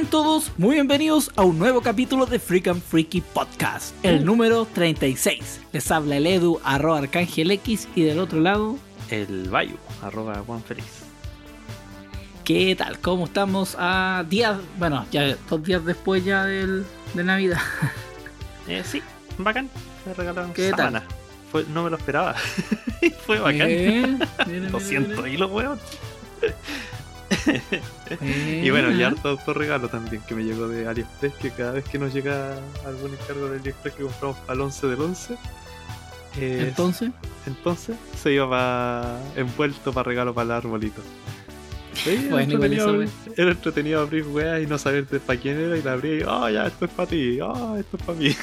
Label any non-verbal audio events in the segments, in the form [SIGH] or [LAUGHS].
Sean todos muy bienvenidos a un nuevo capítulo de Freak and Freaky Podcast, el número 36. Les habla el Edu, arroba Arcángel X, y del otro lado, El Bayu, arroba Juan Feliz. ¿qué tal? ¿Cómo estamos a días, bueno, ya dos días después ya del, de Navidad? [LAUGHS] Eh, sí, bacán. Me regalaron ¿Qué tal? Fue, no me lo esperaba. [LAUGHS] Fue bacán. Eh, mira, mira, siento, mira. y los huevos. Eh, [LAUGHS] Y bueno, y harto otro regalo también que me llegó de AliExpress, que cada vez que nos llega algún encargo de AliExpress que compramos para el 11 del 11, eh, Entonces, entonces se iba pa- envuelto para regalo para el arbolito. Sí, era, Bueno, igual entretenido, era entretenido abrir weas y no saber para quién era y la abrí y, oh, ya, esto es para ti, oh, esto es para mí. [LAUGHS]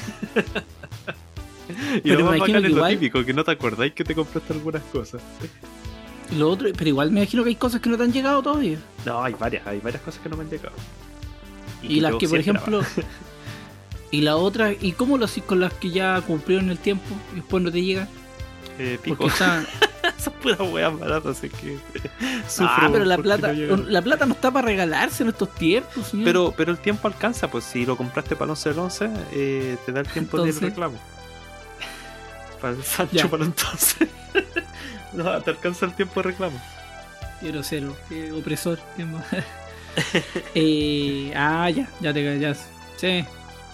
y Pero lo más bacán es lo igual- típico, que no te acordáis que te compraste algunas cosas. Lo otro, pero igual me imagino que hay cosas que no te han llegado todavía. No, hay varias, hay varias cosas que no me han llegado. Y, las que, por ejemplo. esperaba. [LAUGHS] y la otra, ¿y cómo lo haces con las que ya cumplieron el tiempo y después no te llegan? Eh, pico. Porque están. Esas puras weas baratas, así que. ah, pero la plata, no la plata no está para regalarse en estos tiempos, señor. Pero, pero el tiempo alcanza, pues si lo compraste para el 11 del 11, eh, te da el tiempo Entonces- del reclamo. [LAUGHS] Para el Sancho, Ya. para entonces. [LAUGHS] no, te alcanza el tiempo de reclamo. Quiero cero, qué opresor. qué [LAUGHS] eh, ah, ya, ya te ya, Sí.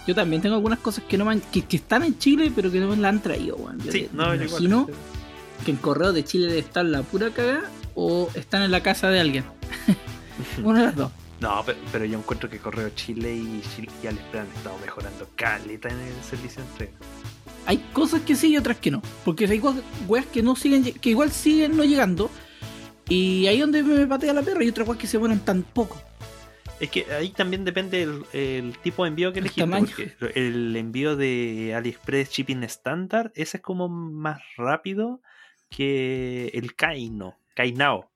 Yo también tengo algunas cosas que no me han- que, que están en Chile, pero que no me las han traído, weón. Sí, no, me yo imagino igual. que en correo de Chile debe estar la pura cagada o están en la casa de alguien. [LAUGHS] Una de las dos. No, pero, pero yo encuentro que Correo Chile y, Chile y Aliexpress han estado mejorando caleta en el servicio de entrega. Hay cosas que sí y otras que no. Porque hay cosas- weas que no siguen, que igual siguen no llegando. Y ahí donde me patea la perra y otras weas que se ponen tan poco. Es que ahí también depende el, el tipo de envío que El elegiste. tamaño. El envío de AliExpress Shipping Standard, ese es como más rápido que el Kaino. Kainao.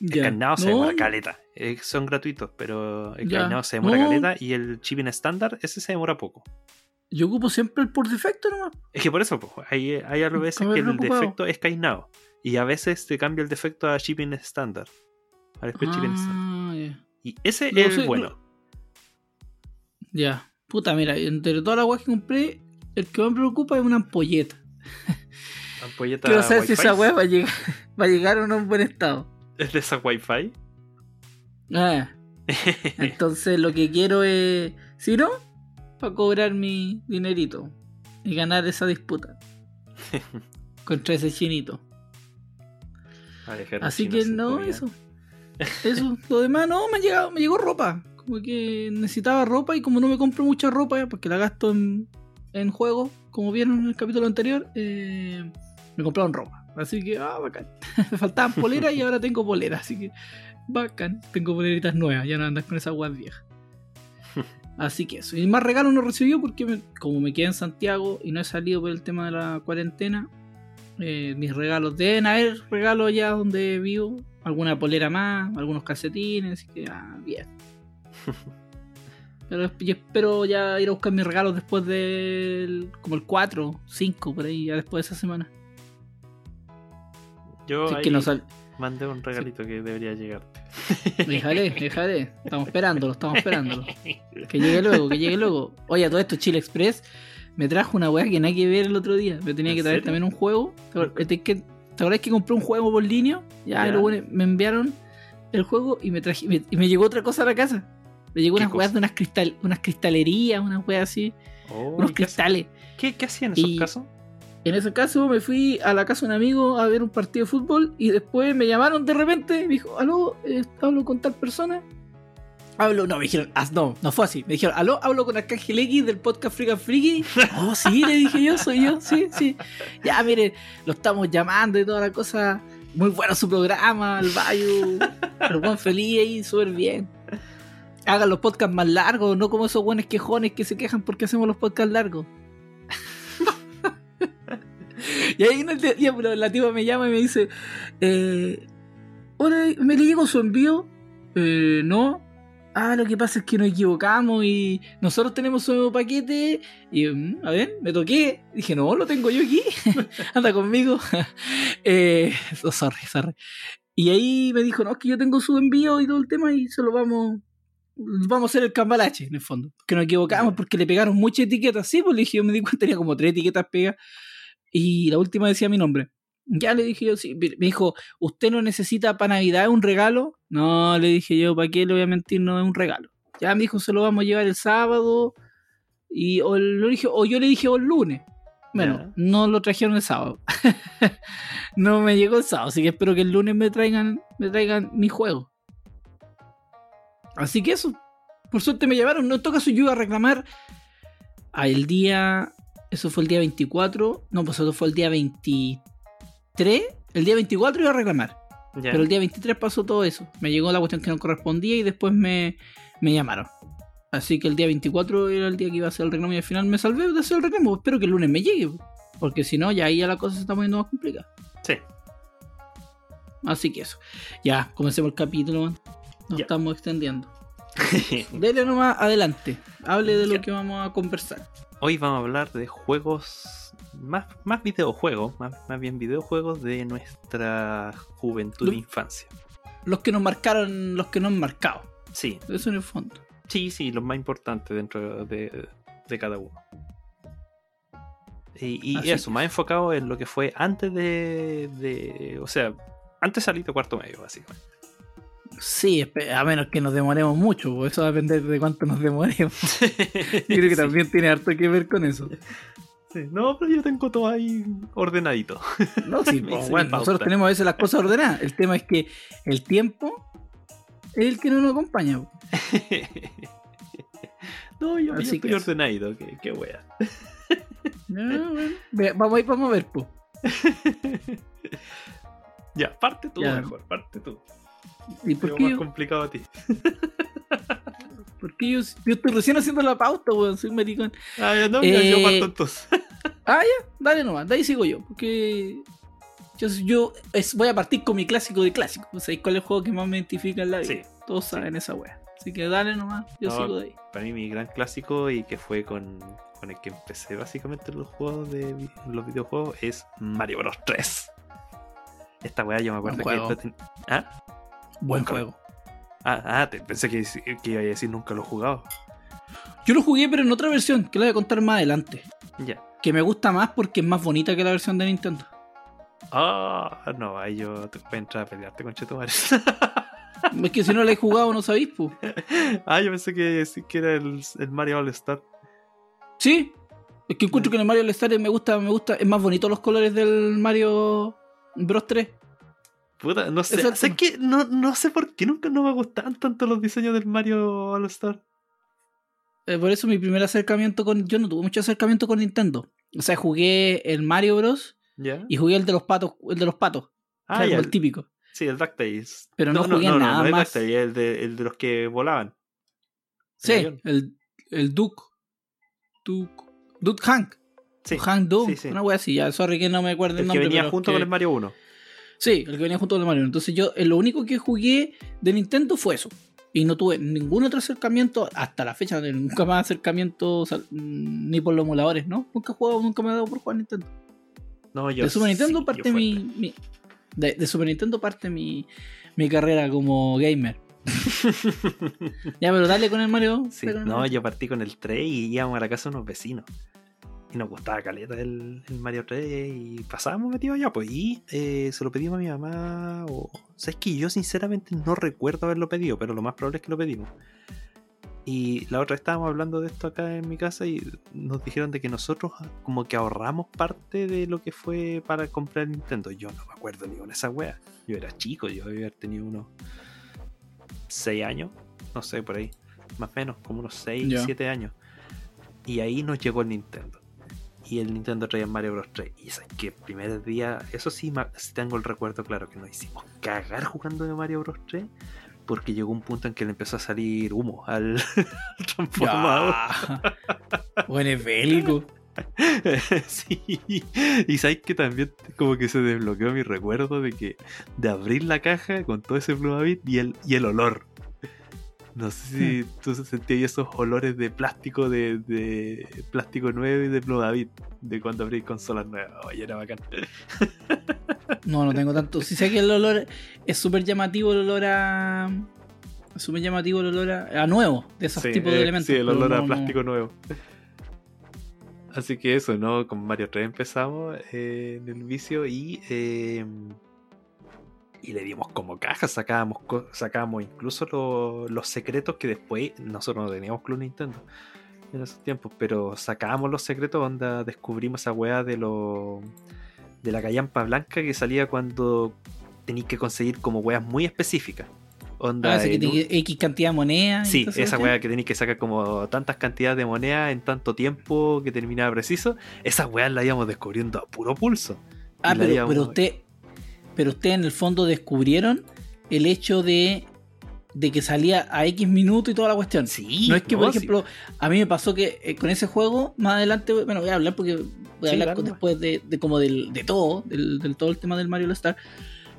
El Ya. Kainao se demora caleta. Eh, son gratuitos, pero el. Kainao se demora No. caleta y el Shipping Standard, ese se demora poco. Yo ocupo siempre el por defecto nomás. Es que por eso, pues, hay, hay a veces que el ocupado. defecto es Kainao. Y a veces te cambia el defecto a Shipping Shipping Standard. Ah, ya. Y ese No es el bueno. Ya. Puta, mira, entre todas las weas que compré, el que más me preocupa es una ampolleta. [LAUGHS] Ampolleta Quiero saber si esa wea va a llegar, va a llegar o no en buen estado. ¿Es de esa Wi-Fi? Ah, [LAUGHS] entonces lo que quiero es. Si no, para cobrar mi dinerito y ganar esa disputa [LAUGHS] contra ese chinito. A dejar Así que no, eso. [LAUGHS] Eso, lo demás no, me, ha llegado, me llegó ropa. Como que necesitaba ropa y como no me compro mucha ropa, porque la gasto en, en juegos, como vieron en el capítulo anterior, eh, me compraron ropa. Así que, ah, bacán. [LAUGHS] me faltaban poleras y ahora tengo poleras, así que, bacán. Tengo poleritas nuevas, ya no andas con esas guas viejas. Así que eso. Y más regalos no recibí yo porque me- como me quedé en Santiago y no he salido por el tema de la cuarentena, eh, mis regalos deben haber regalos allá donde vivo. Alguna polera más, algunos calcetines, así que ah, bien. [LAUGHS] Pero yo espero ya ir a buscar mis regalos después del. como el 4, 5, por ahí, ya después de esa semana. Yo Si es que no sal. Mandé un regalito que debería llegarte. Déjale, [LAUGHS] déjale. Estamos esperándolo, estamos esperándolo. Que llegue [LAUGHS] luego, que llegue luego. Oye, a todo esto, Chile Express me trajo una weá que nada que ver el otro día. Me tenía ¿En que traer serio? también un juego. ¿Te acuer- te- que- ¿te acuerdas compré un juego por línea? Ya, Ya. luego me enviaron el juego y me traje me- y me llegó otra cosa a la casa. Me llegó ¿Qué unas weas de unas cristal, unas cristalerías, unas weas así, Oh, unos ¿y ¿qué, hace- cristales. ¿Qué, qué hacían en esos Y- casos? En ese caso me fui a la casa de un amigo a ver un partido de fútbol y después me llamaron de repente, me dijo, aló, eh, hablo con tal persona. Hablo, no, me dijeron, ah, no, no fue así. Me dijeron, aló, hablo con Arcángel X del podcast Frika Friki. [LAUGHS] Oh, sí, le dije yo, soy yo, sí, sí. Ya, mire, lo estamos llamando y toda la cosa. Muy bueno su programa, el Bayu, el buen feliz ahí, súper bien. Hagan los podcasts más largos, no como esos buenos quejones que se quejan porque hacemos los podcasts largos. [LAUGHS] Y ahí en el día, pero la tipa me llama y me dice, eh, hola, ¿me le llegó su envío? Eh, no. Ah, lo que pasa es que nos equivocamos y nosotros tenemos su nuevo paquete. Y, mm, a ver, me toqué. Dije, no, lo tengo yo aquí. [LAUGHS] Anda conmigo. [LAUGHS] eh, oh, sorry, sorry. Y ahí me dijo, no, es que yo tengo su envío y todo el tema y se lo vamos, vamos a hacer el cambalache, en el fondo. Que nos equivocamos porque le pegaron muchas etiquetas. Sí, pues le dije, yo me di cuenta, tenía como tres etiquetas pegas. Y la última decía mi nombre. Ya le dije yo, sí. Me dijo, ¿usted no necesita para Navidad un regalo? No, le dije yo, ¿para qué le voy a mentir? No es un regalo. Ya me dijo, se lo vamos a llevar el sábado. Y o, lo dije, o yo le dije, o el lunes. Bueno, no lo trajeron el sábado. [LAUGHS] no me llegó el sábado, así que espero que el lunes me traigan, me traigan mi juego. Así que eso. Por suerte me llevaron. No toca su yo a reclamar. El día. Eso fue el día 24. No, pues eso fue el día 23. El día 24 iba a reclamar. Ya. Pero el día 23 pasó todo eso. Me llegó la cuestión que no correspondía y después me, me llamaron. Así que el día 24 era el día que iba a hacer el reclamo y al final me salvé de hacer el reclamo. Espero que el lunes me llegue. Porque si no, ya ahí ya la cosa se está poniendo más complicada. Sí. Así que eso. Ya, comencemos el capítulo, man. Nos estamos extendiendo. [LAUGHS] Dele nomás adelante. Hable de lo que vamos a conversar. Hoy vamos a hablar de juegos, más, más videojuegos, más, más bien videojuegos de nuestra juventud e infancia. Los que nos marcaron, los que nos han marcado. Sí, Eso en el fondo. sí, sí, los más importantes dentro de, de cada uno. Y, y eso, más enfocado en lo que fue antes de, de- O sea, antes salí de cuarto medio, básicamente. Sí, a menos que nos demoremos mucho, eso va a depender de cuánto nos demoremos. [LAUGHS] Yo creo que Sí, también tiene harto que ver con eso. sí. No, pero yo tengo todo ahí ordenadito. No, sí, [LAUGHS] pues, bueno, nosotros tenemos a veces las cosas ordenadas. El tema es que el tiempo es el que no nos acompaña. po. [LAUGHS] no, yo, yo estoy que ordenadito, qué, qué wea. Ya, bueno. Vamos a ir, vamos a ver, pues. Ya, parte tú Ya. mejor, parte tú. ¿Y por qué, más yo, complicado a ti. [LAUGHS] por qué yo, yo estoy recién haciendo la pauta, weón? Soy maricón. Ah, ya, no, ya, yo Eh, parto entonces. [LAUGHS] Ah, ya, dale nomás, de ahí sigo yo, porque yo, yo es- voy a partir con mi clásico de clásico. O sea, ¿cuál es el juego que más me identifica en la vida? Sí, Todos sí. saben esa wea. Así que dale nomás, yo No, sigo de ahí. Para mí mi gran clásico y que fue con, con el que empecé básicamente los juegos de los videojuegos es Mario Bros 3. Esta weá yo me acuerdo que... juego. esta ten- ¿Ah? Buen Nunca- juego. Ah, ah, te- pensé que, que iba a decir nunca lo he jugado. Yo lo jugué, pero en otra versión, que la voy a contar más adelante. Ya. Que me gusta más porque es más bonita que la versión de Nintendo. Ah, no, ahí yo te voy a entrar a pelearte con Chetumares. [LAUGHS] Es que si no la he jugado, no sabéis, pues. ah, yo pensé que sí que era el, el Mario All Star. Sí. Es que encuentro que en el Mario All-Star me gusta, me gusta, es más bonito los colores del Mario Bros 3. Puta, no sé, sé que no, no sé por qué nunca no me gustaban tanto los diseños del Mario All Star. Eh, por eso mi primer acercamiento con. Yo no tuve mucho acercamiento con Nintendo. O sea, jugué el Mario Bros. ¿Ya? y jugué el de los patos, el de los patos. Ah, claro, el el- típico. Sí, el DuckTales. Pero no jugué nada no es más. DuckTales, el de, el de los que volaban. Sí, el, el Duke. Duke. Duke Hank. Sí, Hank Duke. sí, sí. Una wea así, ya, sorry que no me acuerdo el, el que nombre. venía pero junto que- con el Mario 1. Sí, el que venía junto con el Mario. Entonces yo, eh, lo único que jugué de Nintendo fue eso. Y no tuve ningún otro acercamiento, hasta la fecha, nunca más acercamiento, o sea, ni por los emuladores, ¿no? Nunca he jugado, nunca me he dado por jugar Nintendo. No, yo de Super Nintendo sí, parte mi, mi- de, de Super Nintendo parte mi, mi carrera como gamer. [LAUGHS] Ya, pero dale con el Mario. Sí, dale con el no, Mario. yo partí con el 3 y íbamos a la casa de unos vecinos. Y nos gustaba caleta el, el Mario 3 y pasábamos metidos allá, pues. Y eh, se lo pedimos a mi mamá. O... o sea, es que yo sinceramente no recuerdo haberlo pedido, pero lo más probable es que lo pedimos. Y la otra vez estábamos hablando de esto acá en mi casa y nos dijeron de que nosotros como que ahorramos parte de lo que fue para comprar Nintendo. Yo no me acuerdo ni con esa wea. Yo era chico, yo debía haber tenido unos 6 años, no sé, por ahí. Más o menos, como unos 6, Ya. 7 años. Y ahí nos llegó el Nintendo. Y el Nintendo traía Mario Bros 3. Y es que el primer día, eso sí, tengo el recuerdo claro, que nos hicimos cagar jugando de Mario Bros 3. Porque llegó un punto en que le empezó a salir humo al, [LAUGHS] al transformador. Bueno, es bélico. [LAUGHS] sí. Y sabes que también como que se desbloqueó mi recuerdo de que de abrir la caja con todo ese Plumavit y el, y el olor. No sé si tú sentías esos olores de plástico de, de plástico nuevo y de Plumavit de cuando abrí consolas nuevas. Oye, era bacán. No, no tengo tanto. Si sé que el olor es súper llamativo, el olor a. Es súper llamativo el olor a, a nuevo, de esos Sí, tipos de eh, elementos. Sí, el olor a no- plástico nuevo. Así que eso, ¿no? Con Mario 3 empezamos eh, en el vicio y. eh, y le dimos como cajas, sacábamos, sacábamos incluso lo- los secretos que después nosotros no teníamos Club Nintendo en esos tiempos, pero sacábamos los secretos donde descubrimos esa weá de lo de la callampa blanca que salía cuando tenías que conseguir como weas muy específicas. Onda, Ah, que un- X cantidad de moneda. Sí, esa weá que tenéis que sacar como tantas cantidades de moneda en tanto tiempo que terminaba preciso, esas weas las íbamos descubriendo a puro pulso. Ah, pero, íbamos- pero usted, pero usted en el fondo descubrieron el hecho de, de que salía a X minutos y toda la cuestión. Sí, no es que, por sí. ejemplo, a mí me pasó que eh, con ese juego, más adelante, bueno, voy a hablar porque voy a Sí, hablar después de, de como del, de todo, del, del todo el tema del Mario All Star.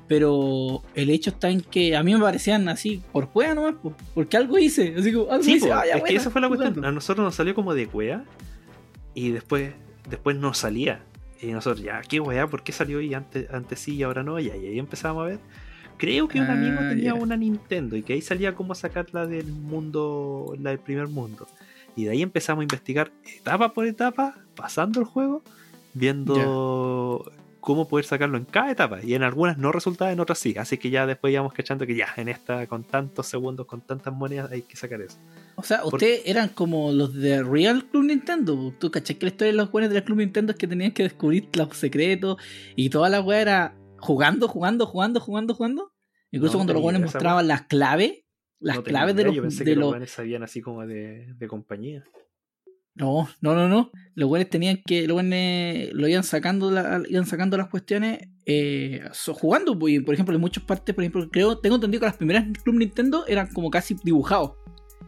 Pero el hecho está en que a mí me parecían así por juega nomás, po, porque algo hice. Así como algo Sí, hice. po, ah, ya, es que esa fue la cuestión. jugando. A nosotros nos salió como de wea y después, después no salía. Y nosotros, ya, qué wea, ¿por qué salió y antes, antes sí y ahora no? Y ahí, ahí empezamos a ver. Creo que un Ah, amigo tenía una Nintendo y que ahí salía cómo sacarla del mundo, la del primer mundo. Y de ahí empezamos a investigar etapa por etapa, pasando el juego, viendo cómo poder sacarlo en cada etapa. Y en algunas no resultaba, en otras sí. Así que ya después íbamos cachando que ya, en esta, con tantos segundos, con tantas monedas, hay que sacar eso. O sea, ustedes eran como los de Real Club Nintendo. po. ¿Tú cachai que la historia de los buenos del Club Nintendo es que tenían que descubrir los secretos y toda la weá era jugando, jugando, jugando, jugando, jugando? Incluso No cuando los buenos mostraban las claves, las No tenía claves de los. Yo pensé de que los los- sabían así como de, de compañía. No, no, no, no. Los buenos tenían que. Los buenos lo iban sacando, la- iban sacando las cuestiones eh, jugando. pues, y, Por ejemplo, en muchas partes, por ejemplo, creo, tengo entendido que las primeras Club Nintendo eran como casi dibujados.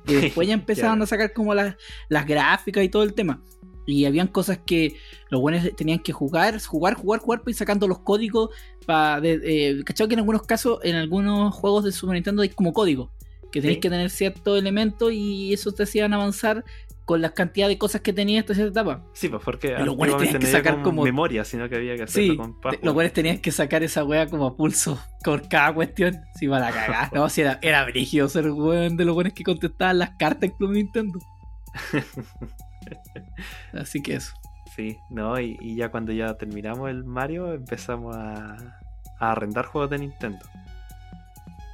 Y [LAUGHS] después ya empezaron Claro. a sacar como las, las gráficas y todo el tema. Y habían cosas que los buenos tenían que jugar, jugar, jugar, jugar, pues, y sacando los códigos. para ¿Cachado que en algunos casos, en algunos juegos de Super Nintendo hay como código? Que tenéis Sí. que tener ciertos elementos y eso te hacían avanzar con la cantidad de cosas que tenía hasta cierta etapa. Sí, pues porque los antiguamente tenían que sacar como memoria, sino que había que hacerlo Sí, con password. los buenos tenían que sacar esa wea como a pulso por cada cuestión. Si para cagar. No, si era, era brígido ser weón de los buenos que contestaban las cartas en Club Nintendo. [LAUGHS] Así que eso. Sí, no, y, y ya cuando ya terminamos el Mario empezamos a, a arrendar juegos de Nintendo.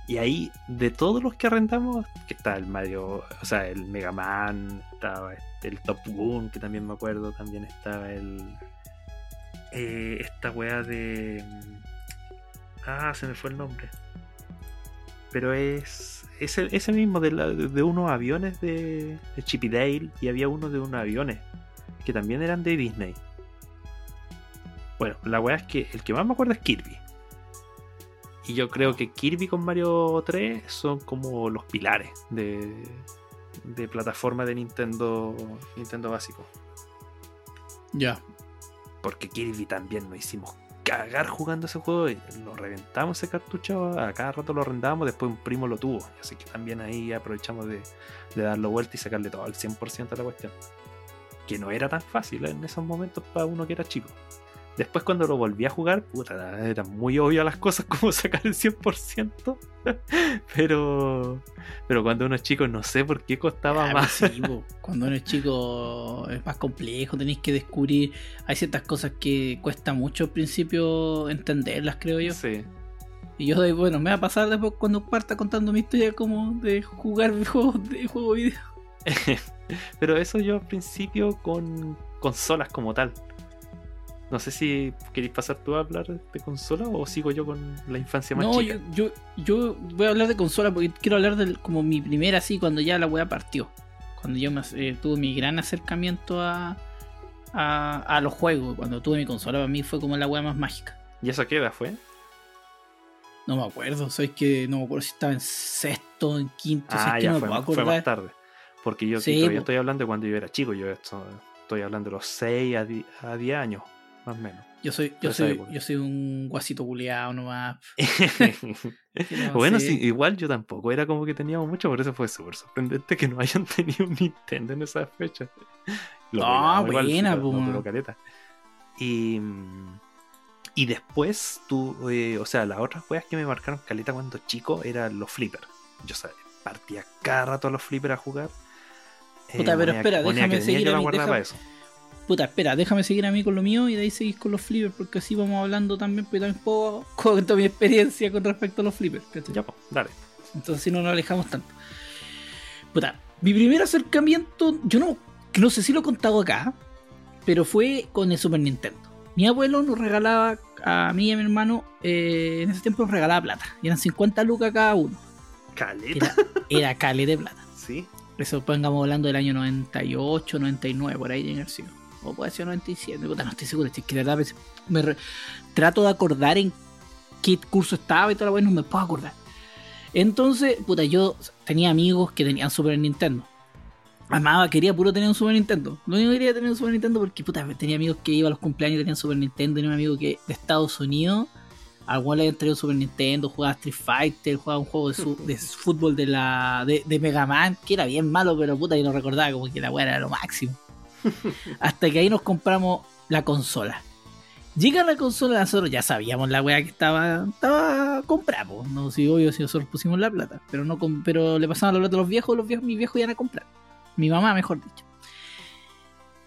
Y ahí, de todos los que arrendamos, que está el Mario, o sea, el Mega Man, estaba el Top Gun, que también me acuerdo, también estaba el. eh, esta weá de. Ah, se me fue el nombre. Pero es. Es el- ese mismo de, la- de unos aviones de, de Chip y Dale, y había uno de unos aviones que también eran de Disney. Bueno, la weá es que el que más me acuerdo es Kirby. Y yo creo que Kirby con Mario 3 son como los pilares de, de plataforma de Nintendo, Nintendo básico. Ya. Porque Kirby también nos hicimos cagar jugando ese juego y lo reventamos ese cartucho, a cada rato lo arrendábamos, después un primo lo tuvo. Así que también ahí aprovechamos de, de darlo vuelta y sacarle todo al 100% a la cuestión. Que no era tan fácil en esos momentos para uno que era chico. Después cuando lo volví a jugar, puta, era muy obvio las cosas como [LAUGHS] sacar el 100%. [LAUGHS] pero pero cuando uno es chico no sé por qué costaba Ah, más. pues sí. [LAUGHS] Cuando uno es chico es más complejo, tenéis que descubrir. Hay ciertas cosas que cuesta mucho al principio entenderlas, creo yo. Sí. Y yo, doy- bueno, me va a pasar después cuando parta contando mi historia como de jugar juegos de juego video. Pero eso yo al principio con consolas como tal. No sé si queréis pasar tú a hablar de consola o sigo yo con la infancia más No, chica. yo, yo, yo voy a hablar de consola porque quiero hablar de como mi primera así cuando ya la weá partió. Cuando yo me, eh, tuve mi gran acercamiento a, a, a los juegos. Cuando tuve mi consola para mí fue como la weá más mágica. ¿Y eso qué edad fue? No me acuerdo, soy que no me acuerdo si estaba en sexto, en quinto, Ah, que ya no me fue, puedo fue acordar. más tarde. Porque yo Sí, todavía po. estoy hablando de cuando yo era chico. Yo esto- estoy hablando de los 6 a 10, a 10 años, más o menos. Yo soy, yo soy, yo soy un guasito culeado nomás. [LAUGHS] no bueno, sí, igual yo tampoco era como que teníamos mucho, por eso fue súper sorprendente que no hayan [LAUGHS] tenido un Nintendo en esa fecha. Lo Ah, pegamos igual, buena, no, pero caleta. Y, mm, y después, tú, eh, o sea, las otras weas que me marcaron caleta cuando chico eran los flippers. Yo sabía, partía cada rato a los flippers a jugar. Puta, pero moneda- espera, déjame seguir a guardaba déjame-. Puta, espera, déjame seguir a mí con lo mío y de ahí seguís con los flippers, porque así vamos hablando también, porque también puedo contar mi experiencia con respecto a los flippers. ¿cachai? Ya, pues, dale. Entonces si no nos alejamos tanto. Puta, mi primer acercamiento, yo no, no sé si lo he contado acá, pero fue con el Super Nintendo. Mi abuelo nos regalaba a mí y a mi hermano, eh, en ese tiempo nos regalaba plata. Y eran 50 lucas cada uno. Caleta. Era, era cale de plata. [LAUGHS] Sí. Eso pongamos hablando del año 98, 99, por ahí que haber sido. O puede ser 97, puta, no estoy seguro. Es que de verdad me trato de acordar en qué curso estaba y toda la wea, no me puedo acordar. Entonces, puta, yo tenía amigos que tenían Super Nintendo. Amaba, quería puro tener un Super Nintendo. Lo único que quería tener un Super Nintendo porque, puta, tenía amigos que iban a los cumpleaños y tenían Super Nintendo. Tenía un amigo que de Estados Unidos, alguno le habían traído Super Nintendo, jugaba Street Fighter, jugaba un juego de, de fútbol de la de, de Mega Man, que era bien malo, pero puta, yo lo recordaba como que la weá era lo máximo. [LAUGHS] Hasta que ahí nos compramos la consola. Llega la consola, nosotros ya sabíamos la weá que estaba, estaba comprada, no si obvio si nosotros pusimos la plata, pero no pero le pasaban la plata a los viejos, los viejos, mis viejos iban a comprar. Mi mamá, mejor dicho.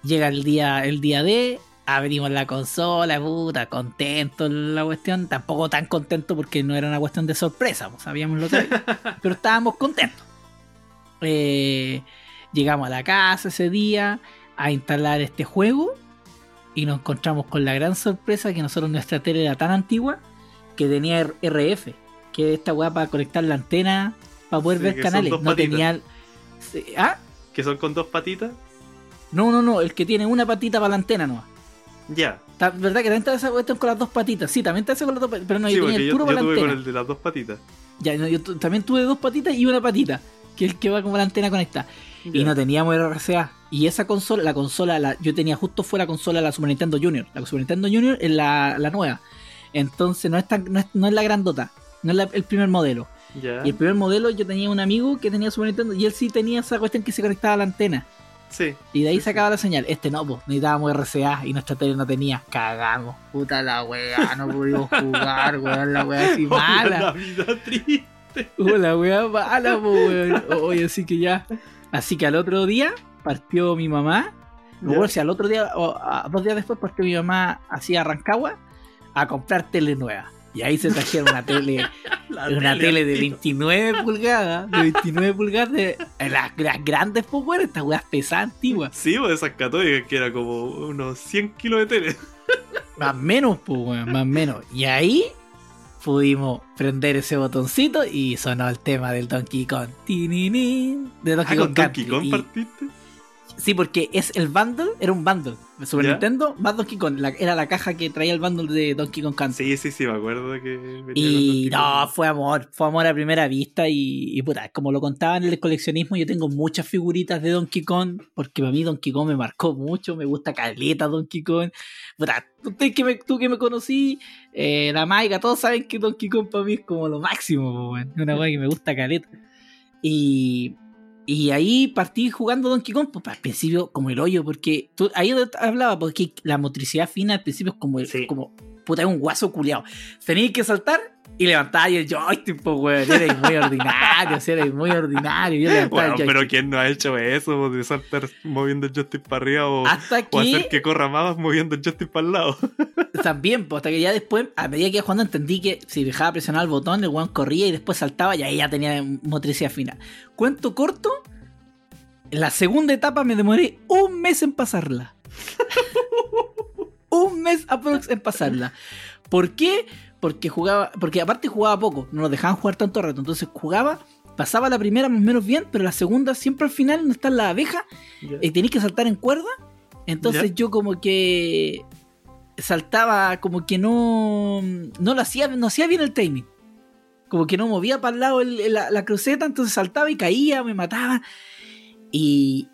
Llega el día, el día de, abrimos la consola, puta, contento la cuestión, tampoco tan contento porque no era una cuestión de sorpresa, pues, sabíamos lo que había, [LAUGHS] pero estábamos contentos. Eh, llegamos a la casa ese día a instalar este juego y nos encontramos con la gran sorpresa que nosotros nuestra tele era tan antigua que tenía RF, que es esta weá para conectar la antena para poder Sí, ver canales. No patitas. tenía. ¿Ah? Que son con dos patitas. No, no, no, el que tiene una patita para la antena no. Ya. ¿Verdad que también esa cuestión con las dos patitas? Sí, también está esa con las dos patitas, pero no, sí, yo tenía el puro yo para la tuve con antena. el de las dos patitas. Ya, no, yo también tuve dos patitas y una patita, que es el que va como la antena conectada. Y no teníamos RCA. Y esa consola, la consola, la, yo tenía justo fue la consola la Super Nintendo Junior. La Super Nintendo Junior es la, la nueva. Entonces no es, tan, no, es, no es la grandota, no es la- el primer modelo. Y el primer modelo yo tenía un amigo que tenía Super Nintendo y él sí tenía esa cuestión que se conectaba a la antena. Sí. Y de ahí sacaba la señal. Este no, pues necesitábamos RCA y nuestra tele no tenía. Cagamos. Puta la wea, no pudimos jugar, weón, la wea así [LAUGHS] mala. Navidad triste. Uh, la wea mala, po, weón. Oye, así que ya. Así que al otro día partió mi mamá. Ya. recuerdo si al otro día o a- dos días después partió mi mamá hacia Rancagua a comprar tele nueva. Y ahí se trajeron una tele, [LAUGHS] una tele de antito. 29 pulgadas, de 29 pulgadas de las, las grandes, pues weón, estas weas pesadas antiguas. Sí, pues esas católicas que era como unos 100 kilos de tele. Más menos, pues, weón, más menos. Y ahí pudimos prender ese botoncito y sonó el tema del Donkey Kong. Tininin, de Donkey Ah, Kong con Donkey. Kong partiste. Sí, porque es el bundle, era un bundle. de Super ¿Ya? Nintendo más Donkey Kong. la- era la caja que traía el bundle de Donkey Kong Country. Sí, sí, sí, me acuerdo que Y no, fue amor, fue amor a primera vista y, y puta, como lo contaba en el coleccionismo, yo tengo muchas figuritas de Donkey Kong, porque para mí Donkey Kong me marcó mucho, me gusta caleta Donkey Kong. Puta, usted que me, tú que me conocí, eh, la Maiga, todos saben que Donkey Kong para mí es como lo máximo, es una weá que me gusta caleta. Y, y ahí partí jugando Donkey Kong, pues al principio como el hoyo, porque tú, ahí hablaba, porque la motricidad fina al principio es como, el- Sí. como puta, es un guaso culiado. Tenías que saltar y levantar y el joystick, pues, weón. Eres muy ordinario, eres muy ordinario. Yo levantaba Bueno, el pero ¿quién no ha hecho eso? De saltar moviendo el joystick para arriba o, Hasta o hacer que que corra más moviendo el joystick para el lado. [LAUGHS] también, pues, hasta que ya después, a medida que iba jugando, entendí que si dejaba presionar el botón, el weón corría y después saltaba y ahí ya tenía motricidad fina. Cuento corto, en la segunda etapa me demoré un mes en pasarla. [LAUGHS] un mes aprox en pasarla. ¿Por qué? Porque jugaba, porque aparte jugaba poco, no nos dejaban jugar tanto rato, entonces jugaba, pasaba la primera más o menos bien, pero la segunda siempre al final donde está la abeja, y tenéis que saltar en cuerda. Entonces yo como que saltaba, como que no, no lo hacía, no hacía bien el timing. Como que no movía para el lado el- la, la cruceta, entonces saltaba y caía, me mataba. Y,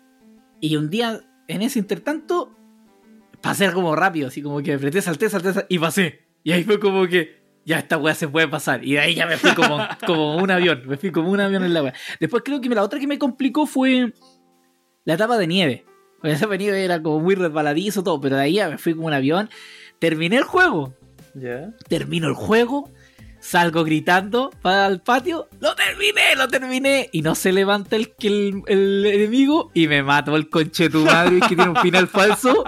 y un día, en ese intertanto, pasé como rápido, así como que apreté, salté, salté, salté, y pasé. Y ahí fue como que, ya esta weá se puede pasar. Y de ahí ya me fui como, [LAUGHS] como un avión, me fui como un avión en la weá. Después creo que la otra que me complicó fue la etapa de nieve. Porque la etapa de nieve era como muy resbaladizo todo, pero de ahí ya me fui como un avión. Terminé el juego, Ya. termino el juego, Salgo gritando para el patio. ¡Lo terminé! ¡Lo terminé! Y no se levanta el, el, el enemigo y me mato el conche de tu madre que tiene un final [LAUGHS] falso.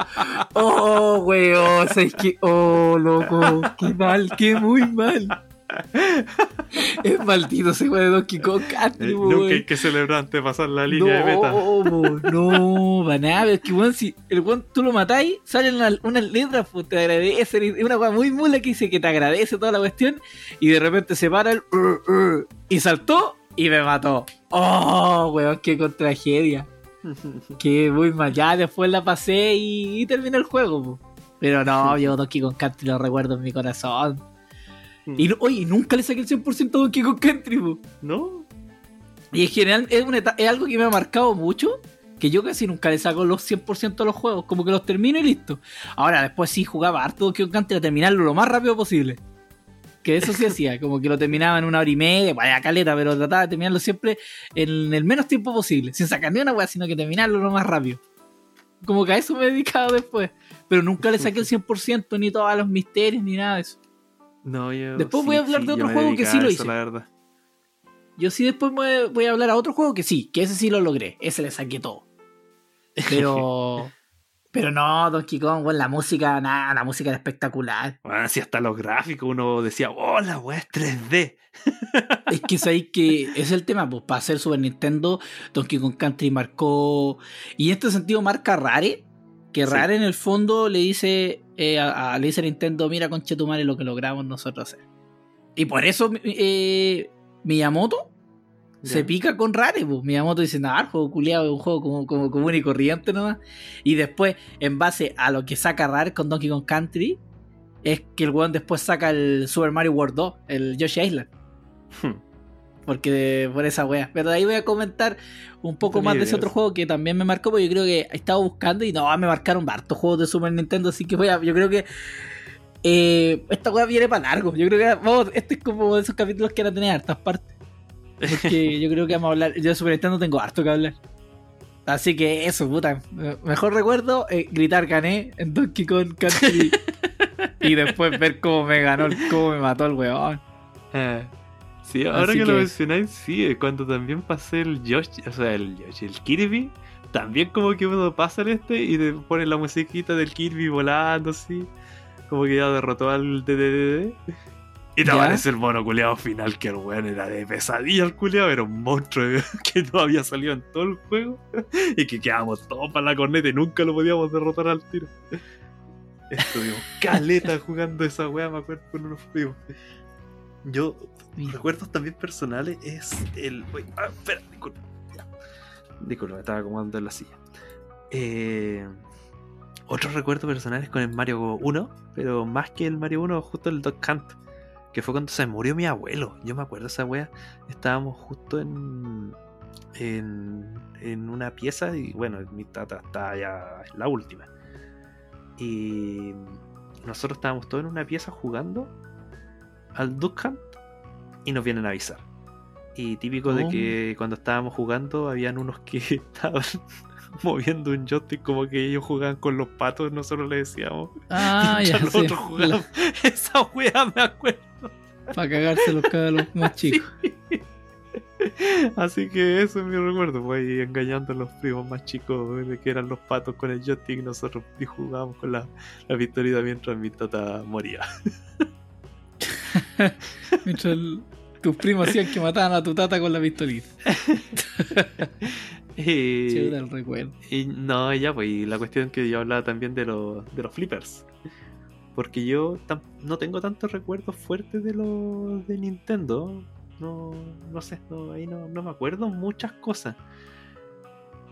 ¡Oh, weón! ¿Sabes qué? ¡Oh, loco! ¡Qué mal! ¡Qué muy mal! [LAUGHS] es maldito ese weón de Donkey Kong Country, Eh, nunca hay que celebrar antes de pasar la línea de meta. no, po, no, para nada. Es que, weón, si el weón tú lo matáis, salen unas, letras, pues te agradecen. Es una weá muy mula que dice que te agradece toda la cuestión. Y de repente se para el. "Uh, uh", y saltó y me mató. Oh, weón, qué con tragedia. [LAUGHS] Que muy mal. Ya después la pasé y, y terminé el juego, po. Pero no, [LAUGHS] yo Donkey Kong Country lo recuerdo en mi corazón. Y no- oye, nunca le saqué el 100% a Donkey Kong Country, po. ¿No? Y en general es, una es algo que me ha marcado mucho. Que yo casi nunca le saco los 100% a los juegos. Como que los termino y listo. Ahora, después sí jugaba harto Donkey Kong Country a terminarlo lo más rápido posible. Que eso sí [LAUGHS] hacía. Como que lo terminaba en una hora y media. Vaya caleta, pero trataba de terminarlo siempre en el menos tiempo posible. Sin sacar ni una weá, sino que terminarlo lo más rápido. Como que a eso me he dedicado después. Pero nunca le saqué el 100% ni todos los misterios ni nada de eso. No, yo. Después voy a hablar de otro juego que sí lo hice. La verdad. Yo sí después voy a, voy a hablar a otro juego que sí, que ese sí lo logré. Ese le saqué todo. Pero. [LAUGHS] pero no, Donkey Kong, bueno, la música, nada, la música era espectacular. Bueno, si hasta los gráficos uno decía, oh, la weá es 3D. Es que sabéis que es el tema, pues para hacer Super Nintendo, Donkey Kong Country marcó. Y en este sentido marca Rare. Que Sí. Rare en el fondo le dice, eh, a, a- le dice a Nintendo, mira conchetumare lo que logramos nosotros hacer. Y por eso eh, Miyamoto se pica con Rare, pues. Miyamoto dice, nada, el juego culiado es un juego como, como común y corriente nomás. Y después, en base a lo que saca Rare con Donkey Kong Country, es que el weón después saca el Super Mario World 2, el Yoshi Island. Hmm. Porque por esa wea. Pero de ahí voy a comentar un poco tenía más de ese otro juego que también me marcó, porque yo creo que he estado buscando y no, me marcaron hartos juegos de Super Nintendo, así que voy a, yo creo que eh, esta wea viene para largo. Yo creo que vamos, este es como de esos capítulos que van a tener hartas partes. Porque [LAUGHS] yo creo que vamos a hablar. Yo de Super Nintendo tengo harto que hablar. Así que eso, puta. Mejor recuerdo eh, gritar gané en Donkey Kong Country. [LAUGHS] y después ver cómo me ganó, cómo me mató el weón. Eh, Sí, ahora Así que, que- lo mencionáis, sí, cuando también pasé el Yoshi, o sea, el Yoshi, el Kirby, también como que uno pasa en este y te pone la musiquita del Kirby volando así, como que ya derrotó al DDD. [LAUGHS] Y te aparece el mono culeado final, que el weón era de pesadilla el culeado, era un monstruo [LAUGHS] que no había salido en todo el juego [LAUGHS] y que quedábamos todos para la corneta y nunca lo podíamos derrotar al tiro. Estuvimos caleta jugando esa weá, me acuerdo con unos primos. Yo, recuerdos también personales es el. Uy, ah, espera, disculpa. Ya. Disculpa, me estaba acomodando en la silla. Eh, otros recuerdos personales con el Mario 1, pero más que el Mario 1, justo el Dog Hunt, que fue cuando se murió mi abuelo. Yo me acuerdo de esa wea. Estábamos justo en. En, en una pieza y bueno, mi tata está ya en la última. Y nosotros estábamos todos en una pieza jugando al Duck Hunt y nos vienen a avisar. Y típico de Oh. que cuando estábamos jugando habían unos que [LAUGHS] estaban [LAUGHS] moviendo un joystick como que ellos jugaban con los patos, nosotros le decíamos. Ah, [LAUGHS] ya Mientras sé. nosotros jugábamos. Esa wea me acuerdo. Para cagarse los cabros más chicos. Así que eso es mi recuerdo, pues engañando a los primos más chicos de que eran los patos con el joystick y nosotros jugábamos con la, la pistolita mientras mi tata moría. Mientras el- tus primos hacían que mataban a tu tata con la pistolita. [LAUGHS] Y- el recuerdo. Y no, ya, pues, y la cuestión que yo hablaba también de, los de los flippers. Porque yo no tengo tantos recuerdos fuertes de los de Nintendo. No, no sé, no, ahí no, no me acuerdo muchas cosas.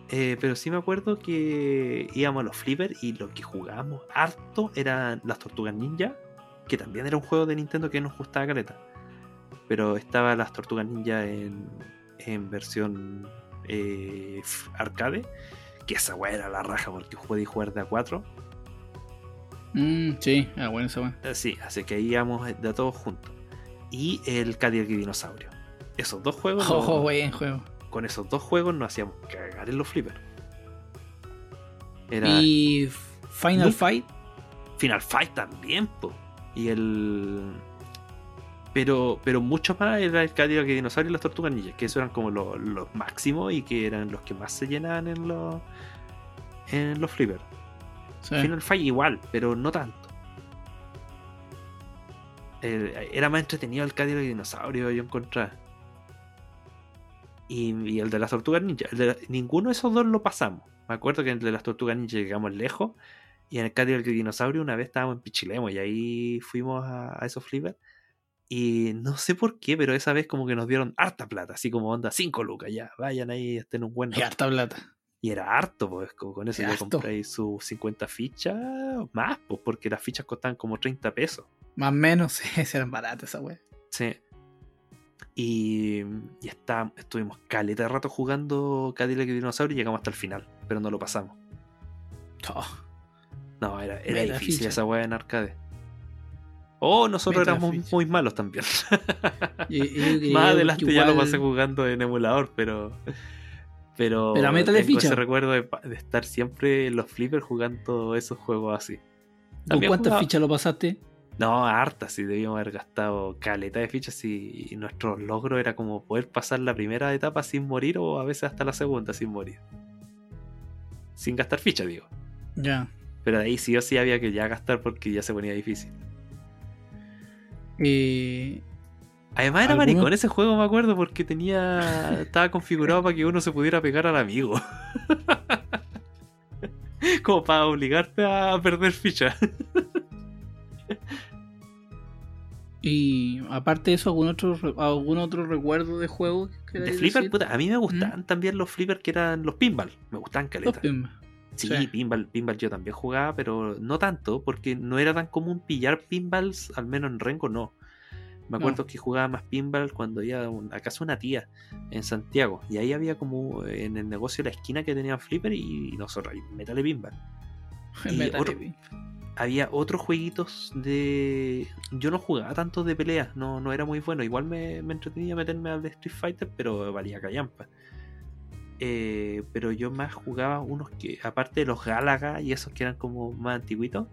Eh, pero sí me acuerdo que íbamos a los flippers y lo que jugábamos harto eran las tortugas ninja, que también era un juego de Nintendo que nos gustaba caleta. Pero estaba las tortugas ninja en, en versión eh, arcade, que esa weá era la raja porque podía jugar de a 4. Mm, sí, ah, bueno, eso bueno. Sí, así que íbamos de a todos juntos. Y el Cadillac y Dinosaurio. Esos dos juegos, [LAUGHS] no- Ojo, buen juego. con esos dos juegos nos hacíamos cagar en los flippers. Era Y Final Fight. Final Fight también, po. Y el. Pero, pero mucho más era el Cadillac de Dinosaurio y las Tortugas Ninja, que esos eran como los, los máximos y que eran los que más se llenaban en los, en los flippers. Sí. Final Fight igual, pero no tanto. Eh, era más entretenido el Cadillac de Dinosaurio, yo encontré. Y, y el de las Tortugas Ninja. el de la- ninguno de esos dos lo pasamos. Me acuerdo que en el de las Tortugas Ninja llegamos lejos. Y en el Cadillac de Dinosaurio una vez estábamos en Pichilemo y ahí fuimos a, a esos flippers. Y no sé por qué, pero esa vez como que nos dieron harta plata, así como onda 5 lucas, ya, vayan ahí, estén un buen [LAUGHS] Y harta plata. y era harto, pues, con eso harto. compráis sus 50 fichas más, pues, porque las fichas costaban como 30 pesos. Más o menos, [LAUGHS] eran baratas esa wea. Sí. Y, y está, estuvimos caleta de rato jugando Cadillac y Dinosaurio y llegamos hasta el final, pero no lo pasamos. Oh, No, era, era difícil ficha. esa weá en arcade. Oh, nosotros éramos muy malos también. y- y- [LAUGHS] y- Más adelante ya lo pasé jugando en emulador, pero. Pero, Pero tengo ficha. ese recuerdo de, estar siempre en los flippers jugando esos juegos así. ¿Con cuántas jugaba- fichas lo pasaste? No, harta, sí, debíamos haber gastado caleta de fichas y, y nuestro logro era como poder pasar la primera etapa sin morir o a veces hasta la segunda sin morir. Sin gastar fichas, digo. Ya. Pero de ahí sí o sí había que ya gastar porque ya se ponía difícil. Eh, Además era ¿Alguno? maricón ese juego, me acuerdo, porque tenía. estaba configurado para que uno se pudiera pegar al amigo. [LAUGHS] Como para obligarte a perder fichas. y aparte de eso, ¿algún otro, algún otro recuerdo de juego? que De flipper, puta, a mí me gustaban también los flippers que eran los pinball. Me gustaban Los caleta. Sí, Sí. pinball, pinball yo también jugaba, pero no tanto, porque no era tan común pillar pinballs, al menos en Rengo no. Me acuerdo que jugaba más pinball cuando iba un- a casa una tía en Santiago. Y ahí había como en el negocio de la esquina que tenían flipper y nosotros ahí, metale pinball. [LAUGHS] Y Metal otro- Heavy. Había otros jueguitos de... Yo no jugaba tanto de peleas, no, no era muy bueno. Igual me, me entretenía meterme al de Street Fighter, pero valía callampa. Eh, pero yo más jugaba unos que, aparte de los Galaga y esos que eran como más antiguitos,